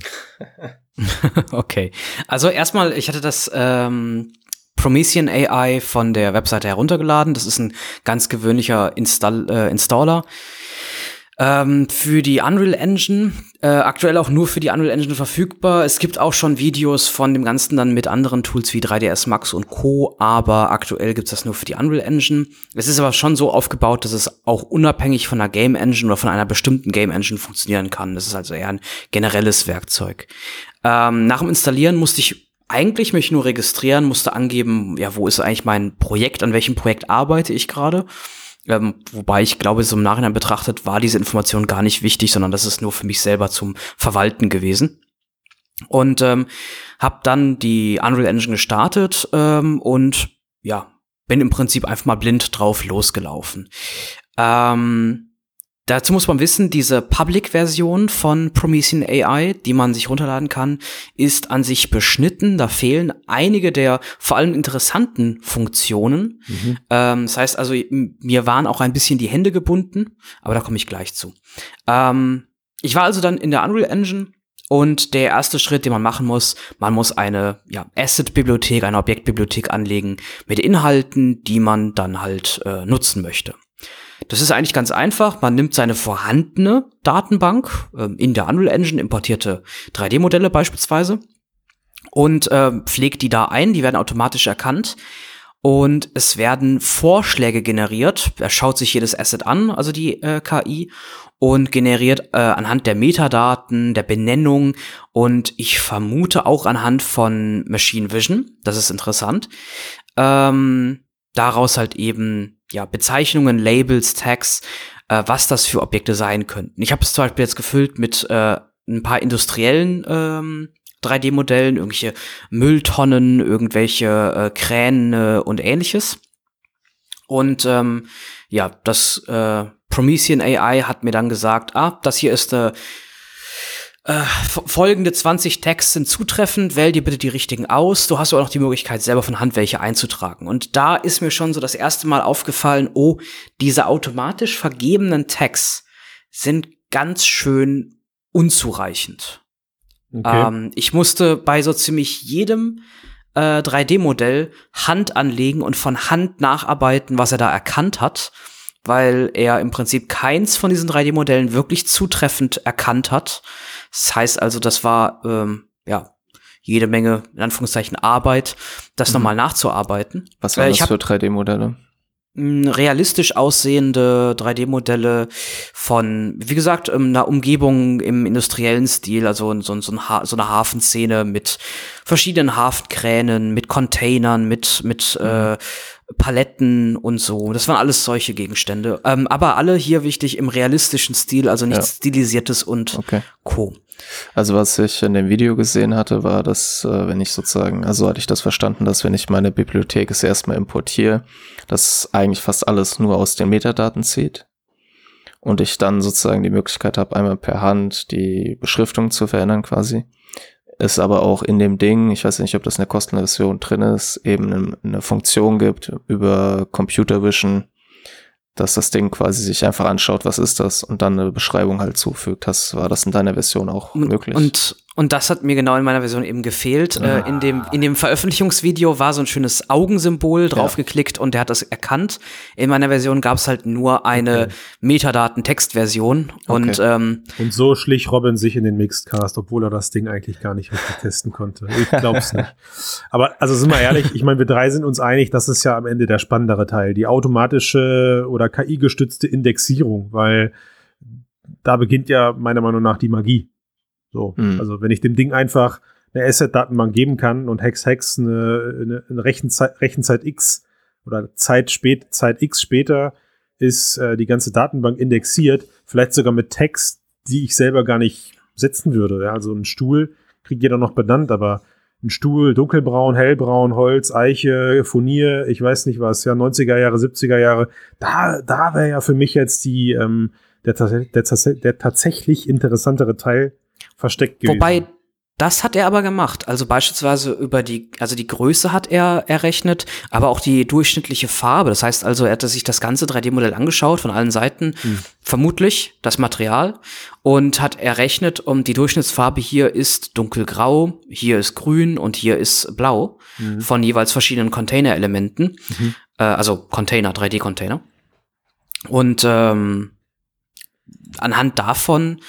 okay. Also erstmal, ich hatte das ähm, Promethean AI von der Webseite heruntergeladen. Das ist ein ganz gewöhnlicher Install äh, Installer. Ähm, für die Unreal Engine, äh, aktuell auch nur für die Unreal Engine verfügbar. Es gibt auch schon Videos von dem Ganzen dann mit anderen Tools wie 3ds Max und Co., aber aktuell gibt's das nur für die Unreal Engine. Es ist aber schon so aufgebaut, dass es auch unabhängig von einer Game Engine oder von einer bestimmten Game Engine funktionieren kann. Das ist also eher ein generelles Werkzeug. Ähm, nach dem Installieren musste ich eigentlich mich nur registrieren, musste angeben, ja, wo ist eigentlich mein Projekt, an welchem Projekt arbeite ich gerade. Ähm, wobei ich glaube, so im Nachhinein betrachtet war diese Information gar nicht wichtig, sondern das ist nur für mich selber zum Verwalten gewesen. Und ähm, habe dann die Unreal Engine gestartet ähm, und ja, bin im Prinzip einfach mal blind drauf losgelaufen. Ähm, Dazu muss man wissen, diese Public-Version von Promethean AI, die man sich runterladen kann, ist an sich beschnitten. Da fehlen einige der vor allem interessanten Funktionen. Mhm. Ähm, das heißt also, mir waren auch ein bisschen die Hände gebunden, aber da komme ich gleich zu. Ähm, ich war also dann in der Unreal Engine und der erste Schritt, den man machen muss, man muss eine ja, Asset-Bibliothek, eine Objektbibliothek anlegen mit Inhalten, die man dann halt äh, nutzen möchte. Das ist eigentlich ganz einfach. Man nimmt seine vorhandene Datenbank, ähm, in der Unreal Engine importierte 3D-Modelle beispielsweise, und ähm, pflegt die da ein. Die werden automatisch erkannt. Und es werden Vorschläge generiert. Er schaut sich jedes Asset an, also die äh, KI, und generiert äh, anhand der Metadaten, der Benennung und ich vermute auch anhand von Machine Vision. Das ist interessant. Ähm, daraus halt eben ja Bezeichnungen, Labels, Tags, äh, was das für Objekte sein könnten. Ich habe es zum Beispiel jetzt gefüllt mit äh, ein paar industriellen ähm, 3D-Modellen, irgendwelche Mülltonnen, irgendwelche äh, Kräne und ähnliches. Und ähm, ja, das äh, Promethean AI hat mir dann gesagt, ah, das hier ist äh, äh, folgende 20 Tags sind zutreffend, wähl dir bitte die richtigen aus. Du hast auch noch die Möglichkeit, selber von Hand welche einzutragen. Und da ist mir schon so das erste Mal aufgefallen, oh, diese automatisch vergebenen Tags sind ganz schön unzureichend. Okay. Ähm, ich musste bei so ziemlich jedem äh, 3D-Modell Hand anlegen und von Hand nacharbeiten, was er da erkannt hat, weil er im Prinzip keins von diesen 3D-Modellen wirklich zutreffend erkannt hat. Das heißt also, das war ähm, ja jede Menge, in Anführungszeichen, Arbeit, das Mhm. nochmal nachzuarbeiten. Was waren Äh, das für 3D-Modelle? mh, realistisch aussehende 3D-Modelle von, wie gesagt, ähm, einer Umgebung im industriellen Stil, also so, so, ein ha so eine Hafenszene mit verschiedenen Hafenkränen, mit Containern, mit, mit äh, Paletten und so. Das waren alles solche Gegenstände. Ähm, aber alle hier wichtig im realistischen Stil, also nichts Ja. Stilisiertes und Okay. Co. Also was ich in dem Video gesehen hatte, war, dass äh, wenn ich sozusagen, also hatte ich das verstanden, dass wenn ich meine Bibliothek es erstmal importiere, dass eigentlich fast alles nur aus den Metadaten zieht und ich dann sozusagen die Möglichkeit habe, einmal per Hand die Beschriftung zu verändern quasi. Es aber auch in dem Ding, ich weiß nicht, ob das in der Kostenversion drin ist, eben eine, Funktion gibt über Computer Vision, dass das Ding quasi sich einfach anschaut, was ist das und dann eine Beschreibung halt zufügt. Das war das in deiner Version auch Und, möglich. und, und das hat mir genau in meiner Version eben gefehlt. Äh, in, dem, in dem Veröffentlichungsvideo war so ein schönes Augensymbol draufgeklickt und der hat das erkannt. In meiner Version gab es halt nur eine Metadaten-Textversion. Und ähm, Und so schlich Robin sich in den Mixedcast, obwohl er das Ding eigentlich gar nicht richtig testen konnte. Ich glaub's nicht. Aber also sind wir ehrlich, ich meine, wir drei sind uns einig, das ist ja am Ende der spannendere Teil, die automatische oder KI-gestützte Indexierung, weil da beginnt ja meiner Meinung nach die Magie. So, Mhm. also wenn ich dem Ding einfach eine Asset-Datenbank geben kann und Hex Hex eine, eine, eine Rechenzeit, Rechenzeit X oder Zeit spät, Zeit X später ist äh, die ganze Datenbank indexiert, vielleicht sogar mit Text, die ich selber gar nicht setzen würde. Ja, also ein Stuhl kriegt jeder noch benannt, aber ein Stuhl, dunkelbraun, hellbraun, Holz, Eiche, Furnier, ich weiß nicht was, ja, 90er Jahre, 70er Jahre, da, da wäre ja für mich jetzt die, ähm, der, der, der tatsächlich interessantere Teil versteckt gewesen. wobei, das hat er aber gemacht. Also beispielsweise über die, also die Größe hat er errechnet, aber auch die durchschnittliche Farbe. Das heißt also, er hatte sich das ganze 3D-Modell angeschaut von allen Seiten, vermutlich das Material, und hat errechnet, um die Durchschnittsfarbe hier ist dunkelgrau, hier ist grün und hier ist blau von jeweils verschiedenen Container-Elementen. Äh, also Container, 3D-Container. Und ähm, anhand davon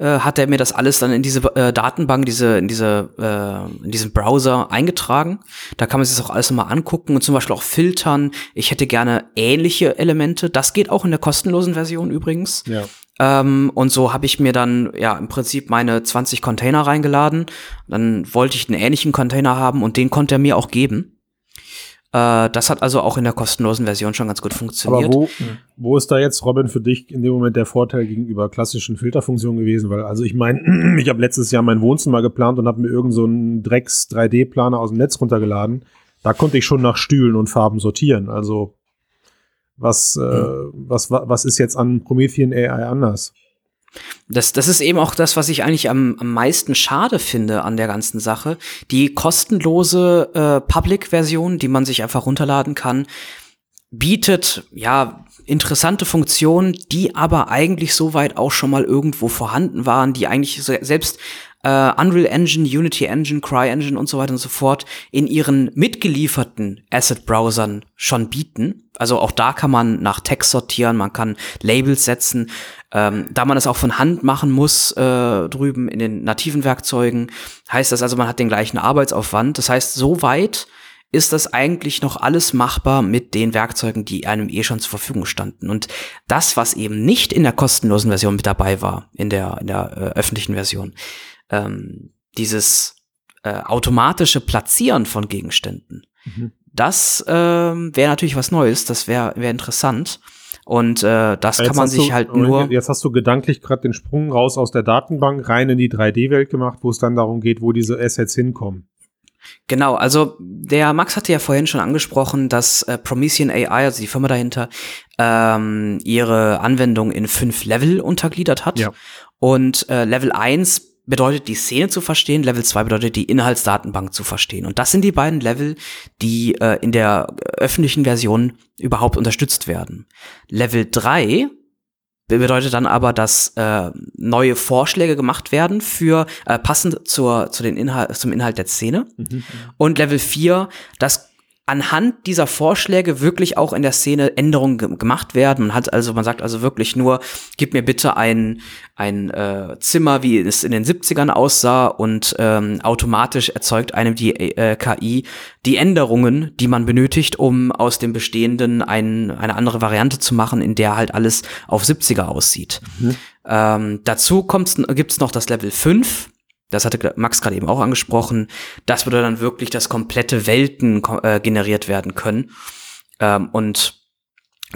äh, hat er mir das alles dann in diese äh, Datenbank, diese, in diese, äh, in diesen Browser eingetragen. Da kann man sich das auch alles nochmal angucken und zum Beispiel auch filtern. Ich hätte gerne ähnliche Elemente. Das geht auch in der kostenlosen Version übrigens. Ja. Ähm, und so habe ich mir dann ja im Prinzip meine 20 Container reingeladen. Dann wollte ich einen ähnlichen Container haben und den konnte er mir auch geben. Äh, das hat also auch in der kostenlosen Version schon ganz gut funktioniert. Aber wo, wo ist da jetzt, Robin, für dich in dem Moment der Vorteil gegenüber klassischen Filterfunktionen gewesen? Weil, also ich meine, ich habe letztes Jahr mein Wohnzimmer geplant und habe mir irgend so einen Drecks 3D-Planer aus dem Netz runtergeladen. Da konnte ich schon nach Stühlen und Farben sortieren. Also was, äh, was, wa- was ist jetzt an Promethean AI anders? Das, das ist eben auch das, was ich eigentlich am, am meisten schade finde an der ganzen Sache. Die kostenlose äh, Public-Version, die man sich einfach runterladen kann, bietet ja interessante Funktionen, die aber eigentlich soweit auch schon mal irgendwo vorhanden waren, die eigentlich selbst äh, Unreal Engine, Unity Engine, CryEngine und so weiter und so fort in ihren mitgelieferten Asset-Browsern schon bieten. Also auch da kann man nach Text sortieren, man kann Labels setzen. Ähm, da man das auch von Hand machen muss äh, drüben in den nativen Werkzeugen, heißt das also, man hat den gleichen Arbeitsaufwand. Das heißt, soweit ist das eigentlich noch alles machbar mit den Werkzeugen, die einem eh schon zur Verfügung standen. Und das, was eben nicht in der kostenlosen Version mit dabei war, in der, in der äh, öffentlichen Version, ähm, dieses äh, automatische Platzieren von Gegenständen, Mhm. das ähm, wäre natürlich was Neues, das wäre wär interessant. Und äh, das Jetzt kann man sich du, halt nur. Jetzt hast du gedanklich gerade den Sprung raus aus der Datenbank rein in die 3D-Welt gemacht, wo es dann darum geht, wo diese Assets hinkommen. Genau, also der Max hatte ja vorhin schon angesprochen, dass äh, Promethean AI, also die Firma dahinter, ähm, ihre Anwendung in fünf Level untergliedert hat. Ja. Und äh, Level 1 bedeutet die Szene zu verstehen, Level 2 bedeutet die Inhaltsdatenbank zu verstehen. Und das sind die beiden Level, die äh, in der öffentlichen Version überhaupt unterstützt werden. Level 3 bedeutet dann aber, dass äh, neue Vorschläge gemacht werden für äh, passend zur, zu den Inhalt, zum Inhalt der Szene. Und Level 4, das anhand dieser Vorschläge wirklich auch in der Szene Änderungen ge gemacht werden. Man hat also, man sagt also wirklich nur, gib mir bitte ein, ein äh, Zimmer, wie es in den 70ern aussah und ähm, automatisch erzeugt einem die äh, KI die Änderungen, die man benötigt, um aus dem bestehenden ein, eine andere Variante zu machen, in der halt alles auf 70er aussieht. Mhm. Ähm, dazu gibt es noch das Level 5 das hatte Max gerade eben auch angesprochen, das würde dann wirklich das komplette Welten äh, generiert werden können. Ähm, und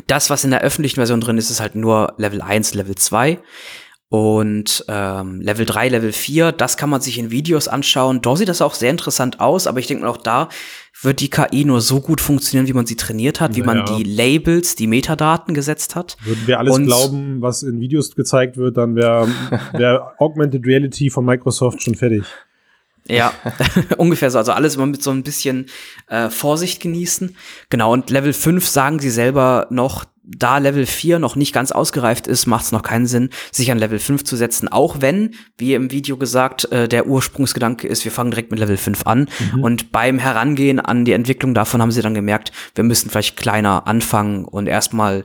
das, was in der öffentlichen Version drin ist, ist halt nur Level 1, Level 2. Und ähm, Level 3, Level 4, das kann man sich in Videos anschauen. Da sieht das auch sehr interessant aus, aber ich denke mal auch da wird die KI nur so gut funktionieren, wie man sie trainiert hat, wie man die Labels, die Metadaten gesetzt hat. Würden wir alles Und glauben, was in Videos gezeigt wird, dann wäre wär Augmented Reality von Microsoft schon fertig. Ja, ungefähr so. Also alles immer mit so ein bisschen äh, Vorsicht genießen. Genau, und Level 5 sagen sie selber noch, da Level 4 noch nicht ganz ausgereift ist, macht es noch keinen Sinn, sich an Level 5 zu setzen, auch wenn, wie im Video gesagt, äh, der Ursprungsgedanke ist, wir fangen direkt mit Level 5 an. Mhm. Und beim Herangehen an die Entwicklung davon haben sie dann gemerkt, wir müssen vielleicht kleiner anfangen und erstmal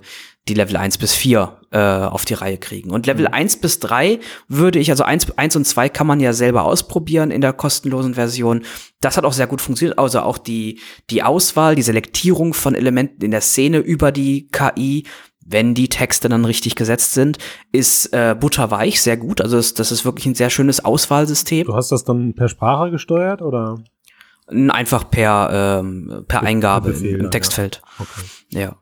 die Level 1 bis 4 äh, auf die Reihe kriegen. Und Level mhm. 1 bis 3 würde ich, also 1, 1 und 2 kann man ja selber ausprobieren in der kostenlosen Version. Das hat auch sehr gut funktioniert. Also auch die, die Auswahl, die Selektierung von Elementen in der Szene über die KI, wenn die Texte dann richtig gesetzt sind, ist äh, butterweich, sehr gut. Also das, das ist wirklich ein sehr schönes Auswahlsystem. Du hast das dann per Sprache gesteuert oder? Einfach per, ähm, per Eingabe Befehl, im Textfeld. Ja. Okay. ja.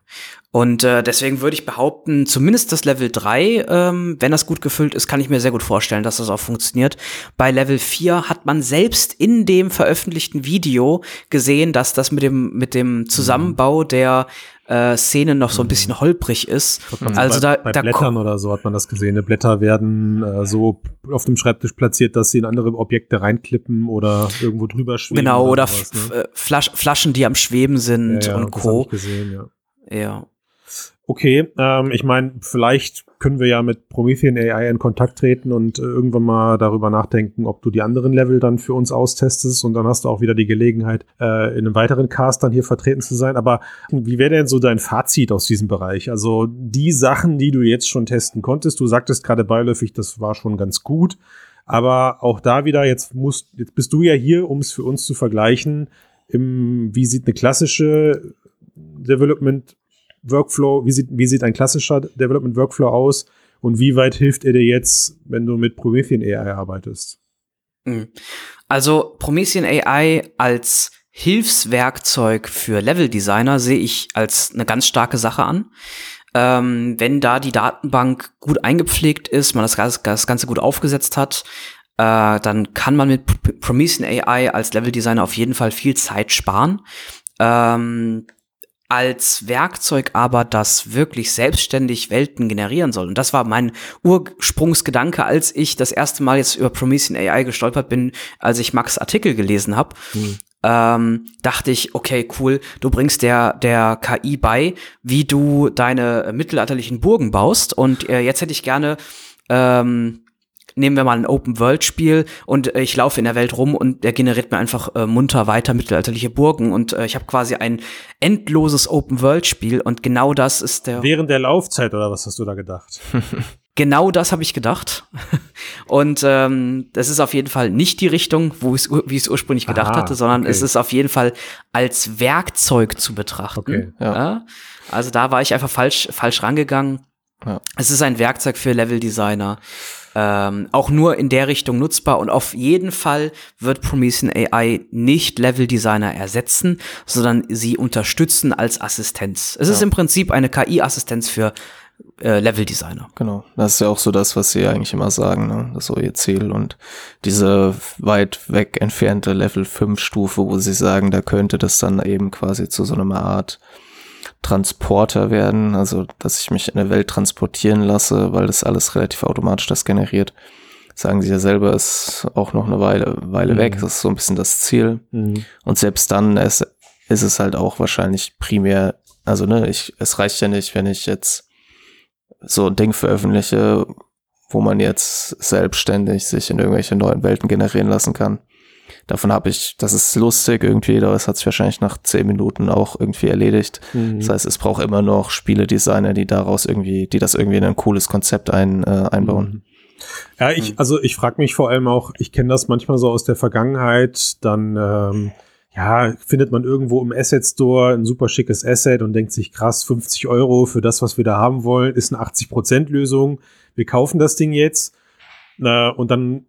Und äh, deswegen würde ich behaupten, zumindest das Level 3, ähm, wenn das gut gefüllt ist, kann ich mir sehr gut vorstellen, dass das auch funktioniert. Bei Level 4 hat man selbst in dem veröffentlichten Video gesehen, dass das mit dem, mit dem Zusammenbau der äh, Szene noch so ein bisschen mhm. holprig ist. Also bei, da, bei da Blättern oder so hat man das gesehen. Die Blätter werden äh, so auf dem Schreibtisch platziert, dass sie in andere Objekte reinklippen oder irgendwo drüber schweben. Genau, oder, oder sowas, ne? Flasch, Flaschen, die am Schweben sind ja, ja, und Co. Gesehen, ja. ja. Okay, ähm, ich meine, vielleicht können wir ja mit Promethean AI in Kontakt treten und äh, irgendwann mal darüber nachdenken, ob du die anderen Level dann für uns austestest und dann hast du auch wieder die Gelegenheit, äh, in einem weiteren Cast dann hier vertreten zu sein. Aber wie wäre denn so dein Fazit aus diesem Bereich? Also die Sachen, die du jetzt schon testen konntest, du sagtest gerade beiläufig, das war schon ganz gut. Aber auch da wieder, jetzt musst, jetzt bist du ja hier, um es für uns zu vergleichen. Im, wie sieht eine klassische Development Workflow, wie sieht, wie sieht ein klassischer Development Workflow aus und wie weit hilft er dir jetzt, wenn du mit Promethean AI arbeitest? Mhm. Also Promethean AI als Hilfswerkzeug für Level-Designer sehe ich als eine ganz starke Sache an. Ähm, wenn da die Datenbank gut eingepflegt ist, man das, das Ganze gut aufgesetzt hat, äh, dann kann man mit Promethean AI als Level-Designer auf jeden Fall viel Zeit sparen. Ähm, als Werkzeug aber, das wirklich selbstständig Welten generieren soll. Und das war mein Ursprungsgedanke, als ich das erste Mal jetzt über Promethean AI gestolpert bin, als ich Max Artikel gelesen habe. Mhm. Ähm, dachte ich, okay, cool, du bringst der, der KI bei, wie du deine mittelalterlichen Burgen baust. Und äh, jetzt hätte ich gerne ähm, nehmen wir mal ein Open-World-Spiel und äh, ich laufe in der Welt rum und der generiert mir einfach äh, munter weiter mittelalterliche Burgen und äh, ich habe quasi ein endloses Open-World-Spiel und genau das ist der. Während der Laufzeit oder was hast du da gedacht? Genau das habe ich gedacht. Und ähm, das ist auf jeden Fall nicht die Richtung, wo ich es ursprünglich gedacht Aha, hatte, sondern okay. es ist auf jeden Fall als Werkzeug zu betrachten. Okay, ja. ja. Also da war ich einfach falsch, falsch rangegangen. Ja. Es ist ein Werkzeug für Level-Designer ähm, auch nur in der Richtung nutzbar und auf jeden Fall wird Promethean AI nicht Level Designer ersetzen, sondern sie unterstützen als Assistenz. Es ja. ist im Prinzip eine KI-Assistenz für äh, Level Designer. Genau, das ist ja auch so das, was sie eigentlich immer sagen, ne? das ist so ihr Ziel und diese weit weg entfernte Level 5 Stufe, wo sie sagen, da könnte das dann eben quasi zu so einer Art Transporter werden, also dass ich mich in der Welt transportieren lasse, weil das alles relativ automatisch das generiert. Sagen sie ja selber, ist auch noch eine Weile, Weile mhm. weg. Das ist so ein bisschen das Ziel. Mhm. Und selbst dann ist, ist es halt auch wahrscheinlich primär, also ne, ich, es reicht ja nicht, wenn ich jetzt so ein Ding veröffentliche, wo man jetzt selbstständig sich in irgendwelche neuen Welten generieren lassen kann. Davon habe ich, das ist lustig irgendwie, aber es hat sich wahrscheinlich nach zehn Minuten auch irgendwie erledigt. Mhm. Das heißt, es braucht immer noch Spieledesigner, die daraus irgendwie, die das irgendwie in ein cooles Konzept ein, äh, einbauen. Mhm. Ja, ich, also ich frage mich vor allem auch, ich kenne das manchmal so aus der Vergangenheit, dann ähm, ja, findet man irgendwo im Asset Store ein super schickes Asset und denkt sich, krass, 50 Euro für das, was wir da haben wollen, ist eine 80% Lösung. Wir kaufen das Ding jetzt. Äh, und dann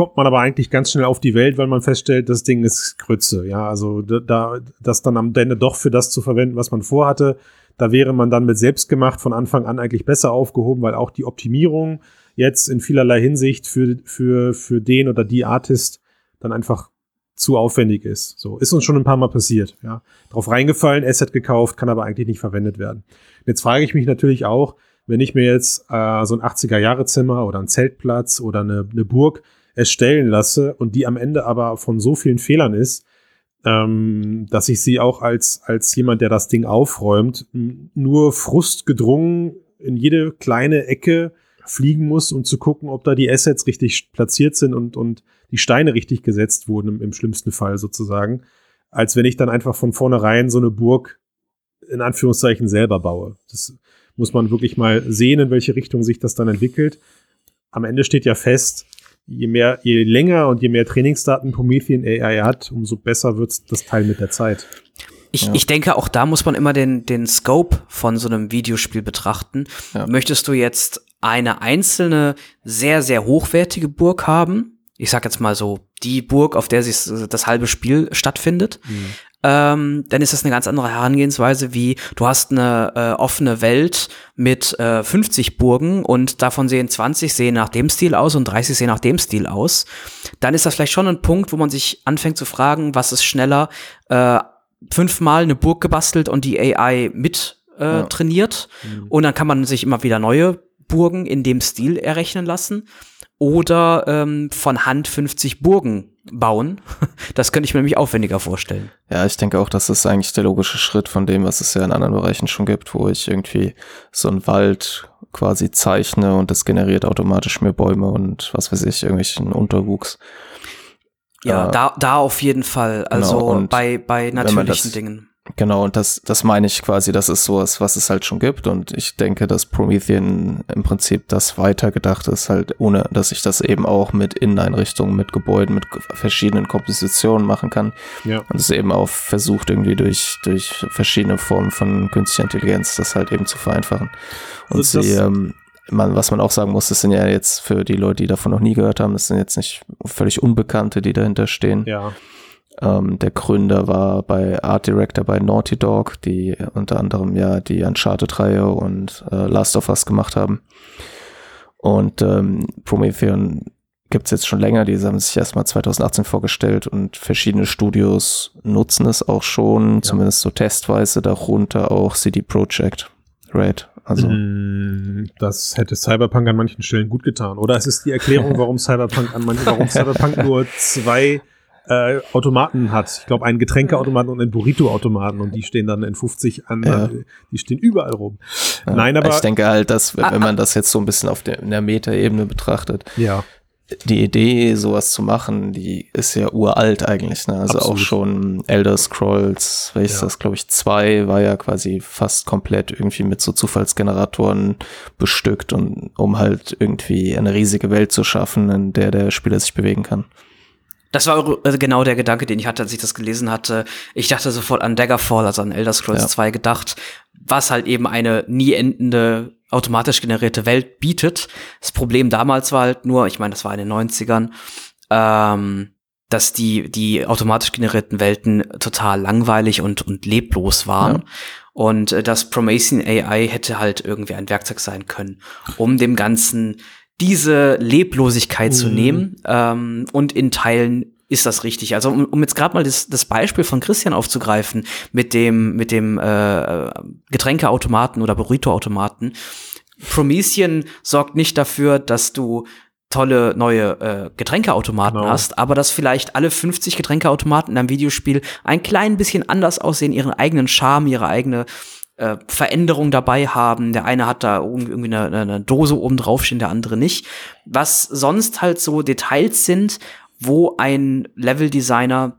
kommt man aber eigentlich ganz schnell auf die Welt, weil man feststellt, das Ding ist Grütze. Ja, also da, das dann am Ende doch für das zu verwenden, was man vorhatte, da wäre man dann mit selbstgemacht von Anfang an eigentlich besser aufgehoben, weil auch die Optimierung jetzt in vielerlei Hinsicht für, für, für den oder die Artist dann einfach zu aufwendig ist. So ist uns schon ein paar Mal passiert. Ja, drauf reingefallen, Asset gekauft, kann aber eigentlich nicht verwendet werden. Jetzt frage ich mich natürlich auch, wenn ich mir jetzt äh, so ein 80er-Jahre-Zimmer oder ein Zeltplatz oder eine, eine Burg erstellen lasse und die am Ende aber von so vielen Fehlern ist, ähm, dass ich sie auch als, als jemand, der das Ding aufräumt, nur frustgedrungen in jede kleine Ecke fliegen muss, um zu gucken, ob da die Assets richtig platziert sind und, und die Steine richtig gesetzt wurden, im, im schlimmsten Fall sozusagen, als wenn ich dann einfach von vornherein so eine Burg in Anführungszeichen selber baue. Das muss man wirklich mal sehen, in welche Richtung sich das dann entwickelt. Am Ende steht ja fest, je mehr, je länger und je mehr Trainingsdaten Promethean AI hat, umso besser wird das Teil mit der Zeit. Ich, Ja. ich denke, auch da muss man immer den, den Scope von so einem Videospiel betrachten. Ja. Möchtest du jetzt eine einzelne, sehr, sehr hochwertige Burg haben? Ich sag jetzt mal so, die Burg, auf der sich das halbe Spiel stattfindet. Ähm, dann ist das eine ganz andere Herangehensweise, wie du hast eine äh, offene Welt mit äh, 50 Burgen und davon sehen 20 sehen nach dem Stil aus und 30 sehen nach dem Stil aus. Dann ist das vielleicht schon ein Punkt, wo man sich anfängt zu fragen, was ist schneller, äh, fünfmal eine Burg gebastelt und die AI mit äh, Ja. trainiert und dann kann man sich immer wieder neue Burgen in dem Stil errechnen lassen oder ähm, von Hand 50 Burgen bauen. Das könnte ich mir nämlich aufwendiger vorstellen. Ja, ich denke auch, das ist eigentlich der logische Schritt von dem, was es ja in anderen Bereichen schon gibt, wo ich irgendwie so einen Wald quasi zeichne und das generiert automatisch mir Bäume und was weiß ich, irgendwelchen Unterwuchs. Ja, Äh, da, da auf jeden Fall. Also genau, bei, bei natürlichen das- Dingen. Genau, und das, das meine ich quasi, das ist sowas, was es halt schon gibt. Und ich denke, dass Promethean im Prinzip das weitergedacht ist, halt ohne, dass ich das eben auch mit Inneneinrichtungen, mit Gebäuden, mit verschiedenen Kompositionen machen kann. Ja. Und es eben auch versucht, irgendwie durch, durch verschiedene Formen von künstlicher Intelligenz das halt eben zu vereinfachen. Und Also sie, ähm, man, was man auch sagen muss, das sind ja jetzt für die Leute, die davon noch nie gehört haben, das sind jetzt nicht völlig Unbekannte, die dahinter stehen. Ja. Ähm, der Gründer war bei Art Director bei Naughty Dog, die unter anderem ja die Uncharted-Reihe und äh, Last of Us gemacht haben. Und ähm, Promethean gibt's jetzt schon länger, die haben sich erstmal 2018 vorgestellt und verschiedene Studios nutzen es auch schon, zumindest so testweise, darunter auch CD Projekt Red. Also Mm, Das hätte Cyberpunk an manchen Stellen gut getan. Oder es ist die Erklärung, warum Cyberpunk an manchen, warum Cyberpunk nur zwei äh, Automaten hat. Ich glaube, einen Getränkeautomaten und einen Burrito-Automaten und die stehen dann in 50 an, Ja. die stehen überall rum. ja, Nein, aber ich denke halt, dass wenn, wenn man das jetzt so ein bisschen auf der, in der Metaebene betrachtet, ja, die Idee, sowas zu machen, die ist ja uralt eigentlich. Ne? Also Absolut. auch schon Elder Scrolls, welches Ja. das, glaube ich, zwei war ja quasi fast komplett irgendwie mit so Zufallsgeneratoren bestückt und um halt irgendwie eine riesige Welt zu schaffen, in der der Spieler sich bewegen kann. Das war äh, genau der Gedanke, den ich hatte, als ich das gelesen hatte. Ich dachte sofort an Daggerfall, also an Elder Scrolls Ja. 2 gedacht, was halt eben eine nie endende automatisch generierte Welt bietet. Das Problem damals war halt nur, ich meine, das war in den 90ern, ähm, dass die, die automatisch generierten Welten total langweilig und, und leblos waren. Ja. Und äh, das Promethean AI hätte halt irgendwie ein Werkzeug sein können, um dem Ganzen diese Leblosigkeit zu Mhm. nehmen. Ähm, und in Teilen ist das richtig. Also um, um jetzt gerade mal das, das Beispiel von Christian aufzugreifen mit dem mit dem äh, Getränkeautomaten oder Burritoautomaten. Promethean sorgt nicht dafür, dass du tolle neue äh, Getränkeautomaten Genau. hast, aber dass vielleicht alle 50 Getränkeautomaten in einem Videospiel ein klein bisschen anders aussehen, ihren eigenen Charme, ihre eigene äh, Veränderung dabei haben. Der eine hat da irgendwie eine, eine Dose oben draufstehen, der andere nicht. Was sonst halt so Details sind, wo ein Level-Designer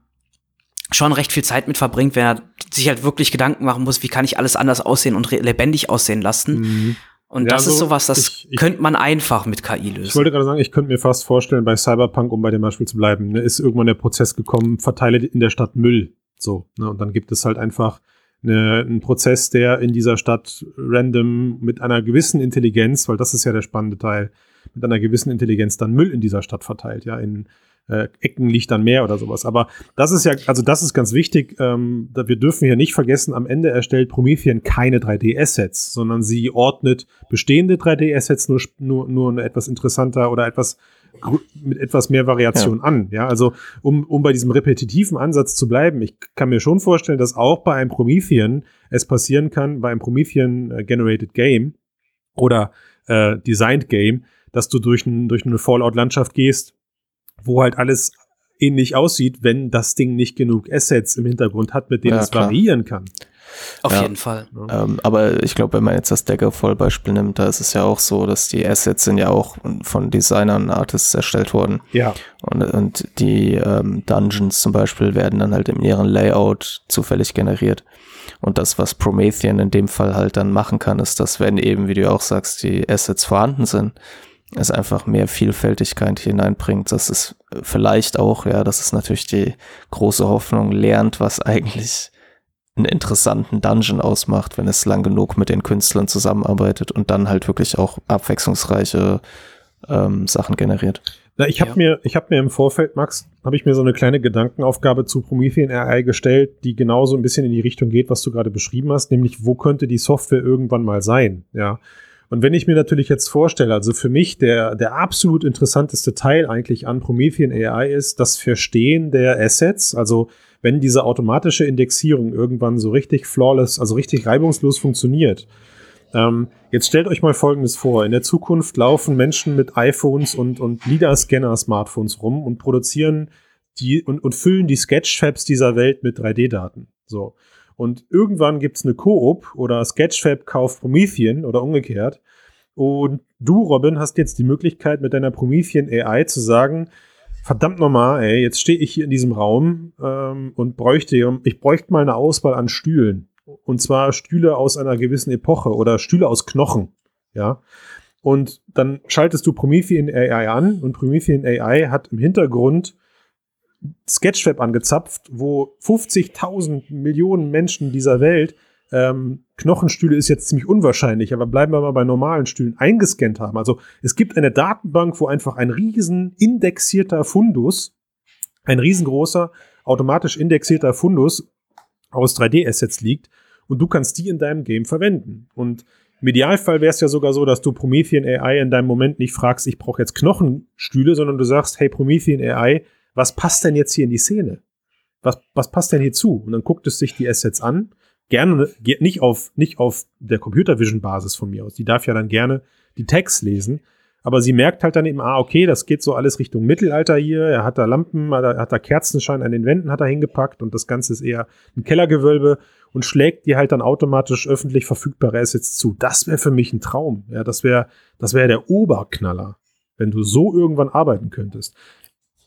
schon recht viel Zeit mit verbringt, wenn er sich halt wirklich Gedanken machen muss, wie kann ich alles anders aussehen und lebendig aussehen lassen. Mhm. Und ja, das also ist sowas, das ich, ich, könnte man einfach mit KI lösen. Ich wollte gerade sagen, ich könnte mir fast vorstellen, bei Cyberpunk, um bei dem Beispiel zu bleiben, ne, ist irgendwann der Prozess gekommen, verteile in der Stadt Müll. So, ne, und dann gibt es halt einfach eine, einen Prozess, der in dieser Stadt random mit einer gewissen Intelligenz, weil das ist ja der spannende Teil, mit einer gewissen Intelligenz dann Müll in dieser Stadt verteilt, ja, in äh, Ecken liegt dann mehr oder sowas. Aber das ist ja, also das ist ganz wichtig. Ähm, wir dürfen hier nicht vergessen, am Ende erstellt Promethean keine 3D-Assets, sondern sie ordnet bestehende 3D-Assets nur, nur, nur etwas interessanter oder etwas mit etwas mehr Variation ja. an. Ja, also um, um bei diesem repetitiven Ansatz zu bleiben, ich kann mir schon vorstellen, dass auch bei einem Promethean es passieren kann, bei einem Promethean äh, Generated Game oder äh, Designed Game, dass du durch, ein, durch eine Fallout-Landschaft gehst, wo halt alles ähnlich aussieht, wenn das Ding nicht genug Assets im Hintergrund hat, mit denen ja, es klar. variieren kann. Auf ja, jeden Fall. Ähm, aber ich glaube, wenn man jetzt das Daggerfall-Beispiel nimmt, da ist es ja auch so, dass die Assets sind ja auch von Designern, Artists erstellt worden. Ja. Und, und die ähm, Dungeons zum Beispiel werden dann halt in ihrem Layout zufällig generiert. Und das, was Promethean in dem Fall halt dann machen kann, ist, dass wenn eben, wie du auch sagst, die Assets vorhanden sind, es einfach mehr Vielfältigkeit hineinbringt. Das ist vielleicht auch, ja, das ist natürlich die große Hoffnung, lernt, was eigentlich einen interessanten Dungeon ausmacht, wenn es lang genug mit den Künstlern zusammenarbeitet und dann halt wirklich auch abwechslungsreiche ähm, Sachen generiert. Na, ich habe ja. mir, ich habe mir im Vorfeld, Max, habe ich mir so eine kleine Gedankenaufgabe zu Promethean AI gestellt, die genauso ein bisschen in die Richtung geht, was du gerade beschrieben hast, nämlich wo könnte die Software irgendwann mal sein, ja. Und wenn ich mir natürlich jetzt vorstelle, also für mich der, der absolut interessanteste Teil eigentlich an Promethean AI ist das Verstehen der Assets. Also wenn diese automatische Indexierung irgendwann so richtig flawless, also richtig reibungslos funktioniert. Ähm, jetzt stellt euch mal Folgendes vor. In der Zukunft laufen Menschen mit iPhones und, und LIDAR-Scanner-Smartphones rum und produzieren die und, und füllen die Sketchfabs dieser Welt mit 3D-Daten. So. Und irgendwann gibt es eine Koop oder Sketchfab kauft Promethean oder umgekehrt. Und du, Robin, hast jetzt die Möglichkeit, mit deiner Promethean AI zu sagen, verdammt nochmal, ey, jetzt stehe ich hier in diesem Raum ähm, und bräuchte, ich bräuchte mal eine Auswahl an Stühlen. Und zwar Stühle aus einer gewissen Epoche oder Stühle aus Knochen. Ja. Und dann schaltest du Promethean AI an und Promethean AI hat im Hintergrund Sketchfab angezapft, wo 50.000 Millionen Menschen dieser Welt ähm, Knochenstühle ist jetzt ziemlich unwahrscheinlich, aber bleiben wir mal bei normalen Stühlen eingescannt haben. Also es gibt eine Datenbank, wo einfach ein riesen indexierter Fundus, ein riesengroßer automatisch indexierter Fundus aus 3D-Assets liegt und du kannst die in deinem Game verwenden. Und im Idealfall wäre es ja sogar so, dass du Promethean AI in deinem Moment nicht fragst, ich brauche jetzt Knochenstühle, sondern du sagst, hey Promethean AI, was passt denn jetzt hier in die Szene? Was, was passt denn hier zu? Und dann guckt es sich die Assets an. Gerne, nicht auf, nicht auf der Computer Vision Basis von mir aus. Die darf ja dann gerne die Text lesen. Aber sie merkt halt dann eben, ah, okay, das geht so alles Richtung Mittelalter hier. Er hat da Lampen, er hat da Kerzenschein an den Wänden hat er hingepackt und das Ganze ist eher ein Kellergewölbe und schlägt dir halt dann automatisch öffentlich verfügbare Assets zu. Das wäre für mich ein Traum. Ja, das wäre, das wäre der Oberknaller, wenn du so irgendwann arbeiten könntest.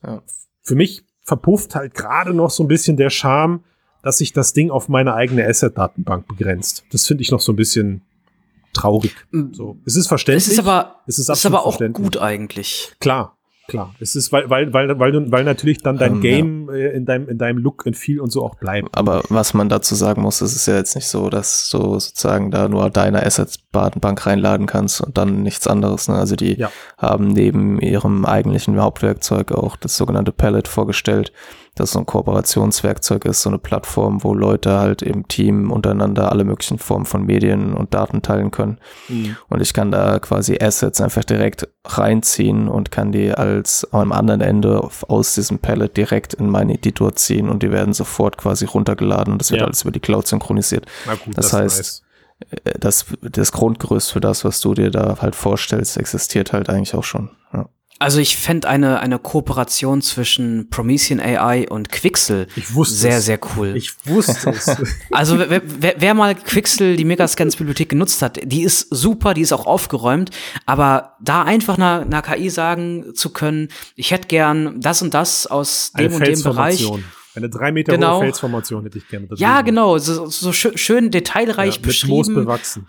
Ja für mich verpufft halt gerade noch so ein bisschen der Charme, dass sich das Ding auf meine eigene Asset-Datenbank begrenzt. Das finde ich noch so ein bisschen traurig. Mm. So, es ist verständlich. Es ist aber, es ist, ist aber auch gut eigentlich. Klar, Klar, es ist, weil, weil, weil, weil, weil natürlich dann dein ähm, Game ja. Äh, in, deinem, in deinem Look und Feel und so auch bleibt. Aber was man dazu sagen muss, es ist ja jetzt nicht so, dass du sozusagen da nur deine Assets-Datenbank reinladen kannst und dann nichts anderes. Ne? Also die ja. haben neben ihrem eigentlichen Hauptwerkzeug auch das sogenannte Palette vorgestellt das so ein Kooperationswerkzeug ist, so eine Plattform, wo Leute halt im Team untereinander alle möglichen Formen von Medien und Daten teilen können. Mhm. Und ich kann da quasi Assets einfach direkt reinziehen und kann die als am anderen Ende aus diesem Palette direkt in meinen Editor ziehen und die werden sofort quasi runtergeladen und das wird ja. alles über die Cloud synchronisiert. Gut, das, das heißt, nice äh, das, das Grundgerüst für das, was du dir da halt vorstellst, existiert halt eigentlich auch schon. Ja. Also ich fände eine, eine Kooperation zwischen Promethean AI und Quixel Ich wusste sehr, es. sehr cool. Ich wusste es. Also wer, wer, wer mal Quixel, die Megascans-Bibliothek genutzt hat, die ist super, die ist auch aufgeräumt, aber da einfach einer, einer KI sagen zu können, ich hätte gern das und das aus Eine dem und dem Bereich. Eine drei Meter Genau. hohe Felsformation hätte ich gerne. Ja, genau, so, so schön, schön detailreich Ja, mit Moos beschrieben. bewachsen.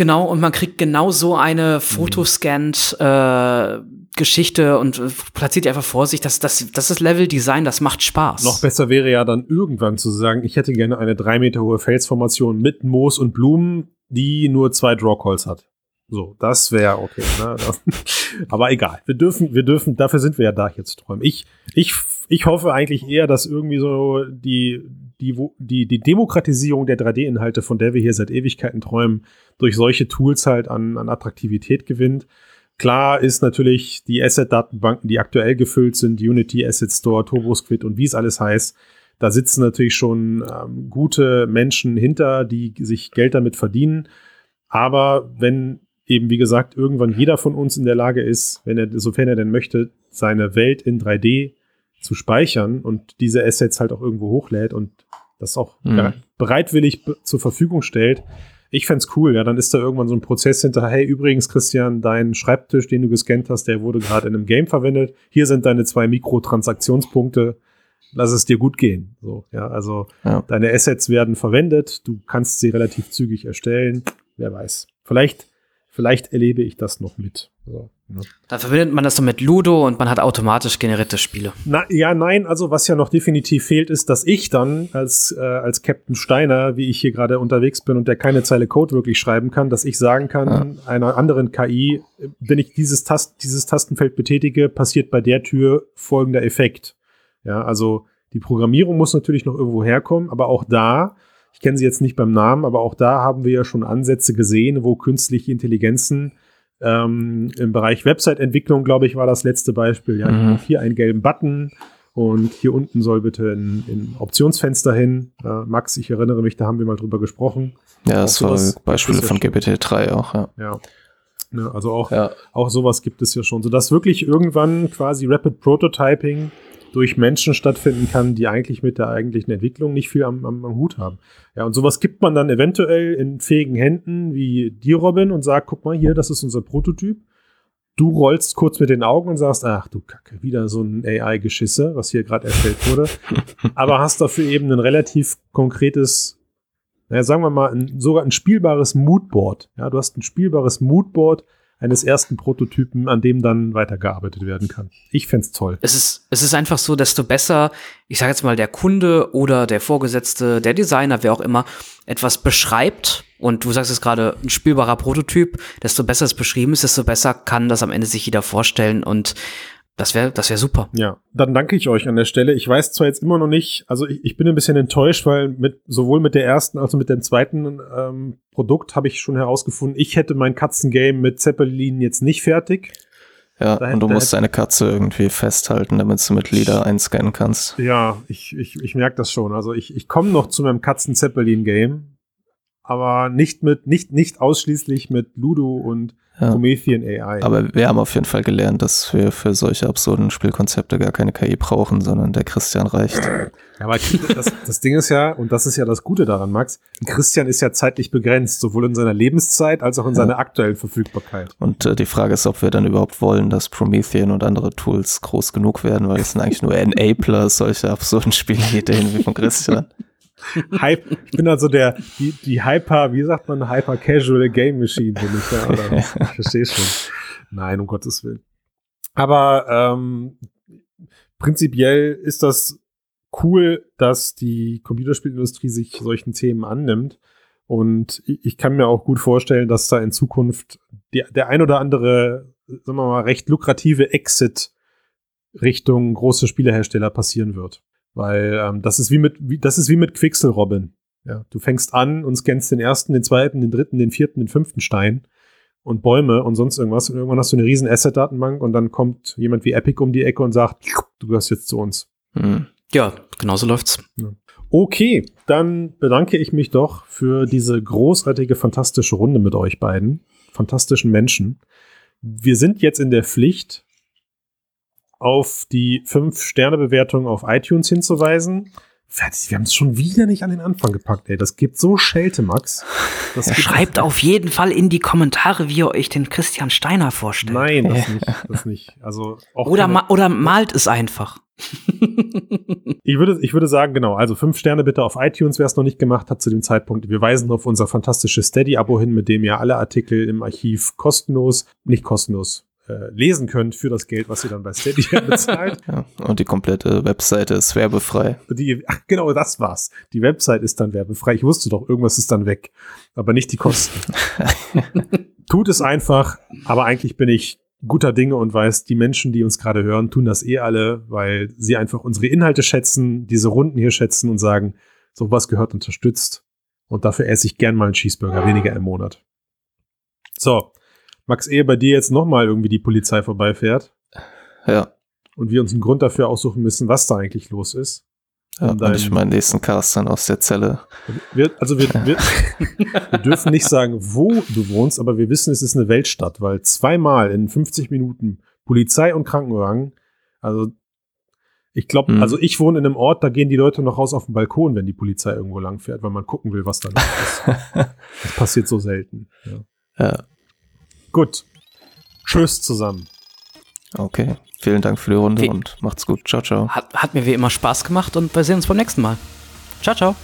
Genau, und man kriegt genau so Mhm. eine Fotoscanned äh, Geschichte und äh, platziert die einfach vor sich. Das, das, das ist Level-Design, das macht Spaß. Noch besser wäre ja dann irgendwann zu sagen, ich hätte gerne eine drei Meter hohe Felsformation mit Moos und Blumen, die nur zwei Drawcalls hat. So, das wäre okay. Ne? Aber egal. Wir dürfen, wir dürfen, dafür sind wir ja da jetzt träumen. Ich, ich, ich hoffe eigentlich eher, dass irgendwie so die, die, die, die Demokratisierung der 3D-Inhalte, von der wir hier seit Ewigkeiten träumen, durch solche Tools halt an, an Attraktivität gewinnt. Klar ist natürlich die Asset-Datenbanken, die aktuell gefüllt sind, Unity, Asset Store, TurboSquid und wie es alles heißt, da sitzen natürlich schon ähm, gute Menschen hinter, die sich Geld damit verdienen. Aber wenn eben, wie gesagt, irgendwann jeder von uns in der Lage ist, wenn er, sofern er denn möchte, seine Welt in 3D zu speichern und diese Assets halt auch irgendwo hochlädt und das auch Mhm. bere- bereitwillig be- zur Verfügung stellt, ich fänd's cool, ja, dann ist da irgendwann so ein Prozess hinter, hey, übrigens, Christian, dein Schreibtisch, den du gescannt hast, der wurde gerade in einem Game verwendet. Hier sind deine zwei Mikrotransaktionspunkte. Lass es dir gut gehen. So, ja, also Ja. deine Assets werden verwendet, du kannst sie relativ zügig erstellen. Wer weiß. Vielleicht, vielleicht erlebe ich das noch mit. So, ne? Dann verbindet man das so mit Ludo und man hat automatisch generierte Spiele. Na, ja, nein, also was ja noch definitiv fehlt, ist, dass ich dann als, äh, als Captain Steiner, wie ich hier gerade unterwegs bin und der keine Zeile Code wirklich schreiben kann, dass ich sagen kann, einer anderen KI, wenn ich dieses, Tast dieses Tastenfeld betätige, passiert bei der Tür folgender Effekt. Ja, also die Programmierung muss natürlich noch irgendwo herkommen, aber auch da, ich kenne sie jetzt nicht beim Namen, aber auch da haben wir ja schon Ansätze gesehen, wo künstliche Intelligenzen ähm, im Bereich Website-Entwicklung, glaube ich, war das letzte Beispiel. Ja, ich Mhm. brauche hier einen gelben Button und hier unten soll bitte ein, ein Optionsfenster hin. Äh, Max, ich erinnere mich, da haben wir mal drüber gesprochen. Ja, Auch das war sowas Beispiele ja von schon- GPT-3 auch, ja. Ja. Ne, also auch, Ja, auch sowas gibt es ja schon, sodass wirklich irgendwann quasi Rapid Prototyping durch Menschen stattfinden kann, die eigentlich mit der eigentlichen Entwicklung nicht viel am, am, am Hut haben. Ja, und sowas gibt man dann eventuell in fähigen Händen wie dir, Robin, und sagt, guck mal hier, das ist unser Prototyp. Du rollst kurz mit den Augen und sagst, ach du Kacke, wieder so ein AI-Geschisse, was hier gerade erstellt wurde. Aber hast dafür eben ein relativ konkretes, naja, sagen wir mal, ein, sogar ein spielbares Moodboard. Ja, du hast ein spielbares Moodboard eines ersten Prototypen, an dem dann weitergearbeitet werden kann. Ich fänd's toll. Es ist, es ist einfach so, desto besser, ich sage jetzt mal, der Kunde oder der Vorgesetzte, der Designer, wer auch immer, etwas beschreibt, und du sagst es gerade, ein spielbarer Prototyp, desto besser es beschrieben ist, desto besser kann das am Ende sich jeder vorstellen und das wäre das wäre super. Ja, dann danke ich euch an der Stelle. Ich weiß zwar jetzt immer noch nicht, also ich, ich bin ein bisschen enttäuscht, weil mit sowohl mit der ersten als auch mit dem zweiten ähm, Produkt habe ich schon herausgefunden, ich hätte mein Katzengame mit Zeppelin jetzt nicht fertig. ja. Da und du musst deine Katze irgendwie festhalten, damit du mit Lieder einscannen kannst. Ja, ich, ich, ich merke das schon. Also ich, ich komme noch zu meinem Katzen-Zeppelin-Game, aber nicht mit, nicht, nicht ausschließlich mit Ludo und Ja. Promethean AI. Aber wir haben auf jeden Fall gelernt, dass wir für solche absurden Spielkonzepte gar keine KI brauchen, sondern der Christian reicht. Ja, aber das, das Ding ist ja, und das ist ja das Gute daran, Max, Christian ist ja zeitlich begrenzt, sowohl in seiner Lebenszeit als auch in Ja. seiner aktuellen Verfügbarkeit. Und äh, die Frage ist, ob wir dann überhaupt wollen, dass Promethean und andere Tools groß genug werden, weil es sind eigentlich nur Enabler solcher absurden Spielideen wie von Christian. Hype, ich bin also der, die, die Hyper, wie sagt man, Hyper Casual Game Machine bin ich ja, oder? Ich verstehe schon. Nein, um Gottes Willen. Aber ähm, prinzipiell ist das cool, dass die Computerspielindustrie sich solchen Themen annimmt. Und ich, ich kann mir auch gut vorstellen, dass da in Zukunft die, der ein oder andere, sagen wir mal, recht lukrative Exit Richtung große Spielehersteller passieren wird. Weil ähm, das ist wie mit, wie, das ist wie mit Quixel, Robin. Ja, du fängst an und scannst den ersten, den zweiten, den dritten, den vierten, den fünften Stein und Bäume und sonst irgendwas. Und irgendwann hast du eine riesen Asset-Datenbank und dann kommt jemand wie Epic um die Ecke und sagt, du gehörst jetzt zu uns. Hm. Ja, genau so läuft's. Okay, dann bedanke ich mich doch für diese großartige, fantastische Runde mit euch beiden. Fantastischen Menschen. Wir sind jetzt in der Pflicht, auf die 5-Sterne-Bewertung auf iTunes hinzuweisen. Fertig, wir haben es schon wieder nicht an den Anfang gepackt, ey. Das gibt so Schelte, Max. Schreibt auf jeden Fall in die Kommentare, wie ihr euch den Christian Steiner vorstellt. Nein, das nicht. Das nicht. Also auch Oder, ma oder malt es einfach. Ich würde, ich würde sagen, genau, also fünf Sterne bitte auf iTunes, wer es noch nicht gemacht hat zu dem Zeitpunkt. Wir weisen auf unser fantastisches Steady-Abo hin, mit dem ihr alle Artikel im Archiv kostenlos, nicht kostenlos, äh, lesen könnt für das Geld, was ihr dann bei Steady bezahlt. Ja, und die komplette Webseite ist werbefrei. Die, ach, genau, das war's. Die Website ist dann werbefrei. Ich wusste doch, irgendwas ist dann weg, aber nicht die Kosten. Tut es einfach, aber eigentlich bin ich guter Dinge und weiß, die Menschen, die uns gerade hören, tun das eh alle, weil sie einfach unsere Inhalte schätzen, diese Runden hier schätzen und sagen, sowas gehört unterstützt. Und dafür esse ich gern mal einen Cheeseburger, weniger im Monat. So, Max, ehe bei dir jetzt nochmal irgendwie die Polizei vorbeifährt Ja, und wir uns einen Grund dafür aussuchen müssen, was da eigentlich los ist. ja Und ich meinen nächsten Cast dann aus der Zelle. Wir, also wir, wir, wir dürfen nicht sagen, wo du wohnst, aber wir wissen, es ist eine Weltstadt, weil zweimal in 50 Minuten Polizei und Krankenwagen, also ich glaube, Mhm. also ich wohne in einem Ort, da gehen die Leute noch raus auf den Balkon, wenn die Polizei irgendwo lang fährt, weil man gucken will, was da los ist. Das passiert so selten. Ja. Ja, Gut. Tschüss zusammen. okay. Vielen Dank für die Runde Wie- und macht's gut. Ciao, ciao. Hat, hat mir wie immer Spaß gemacht und wir sehen uns beim nächsten Mal. Ciao, ciao.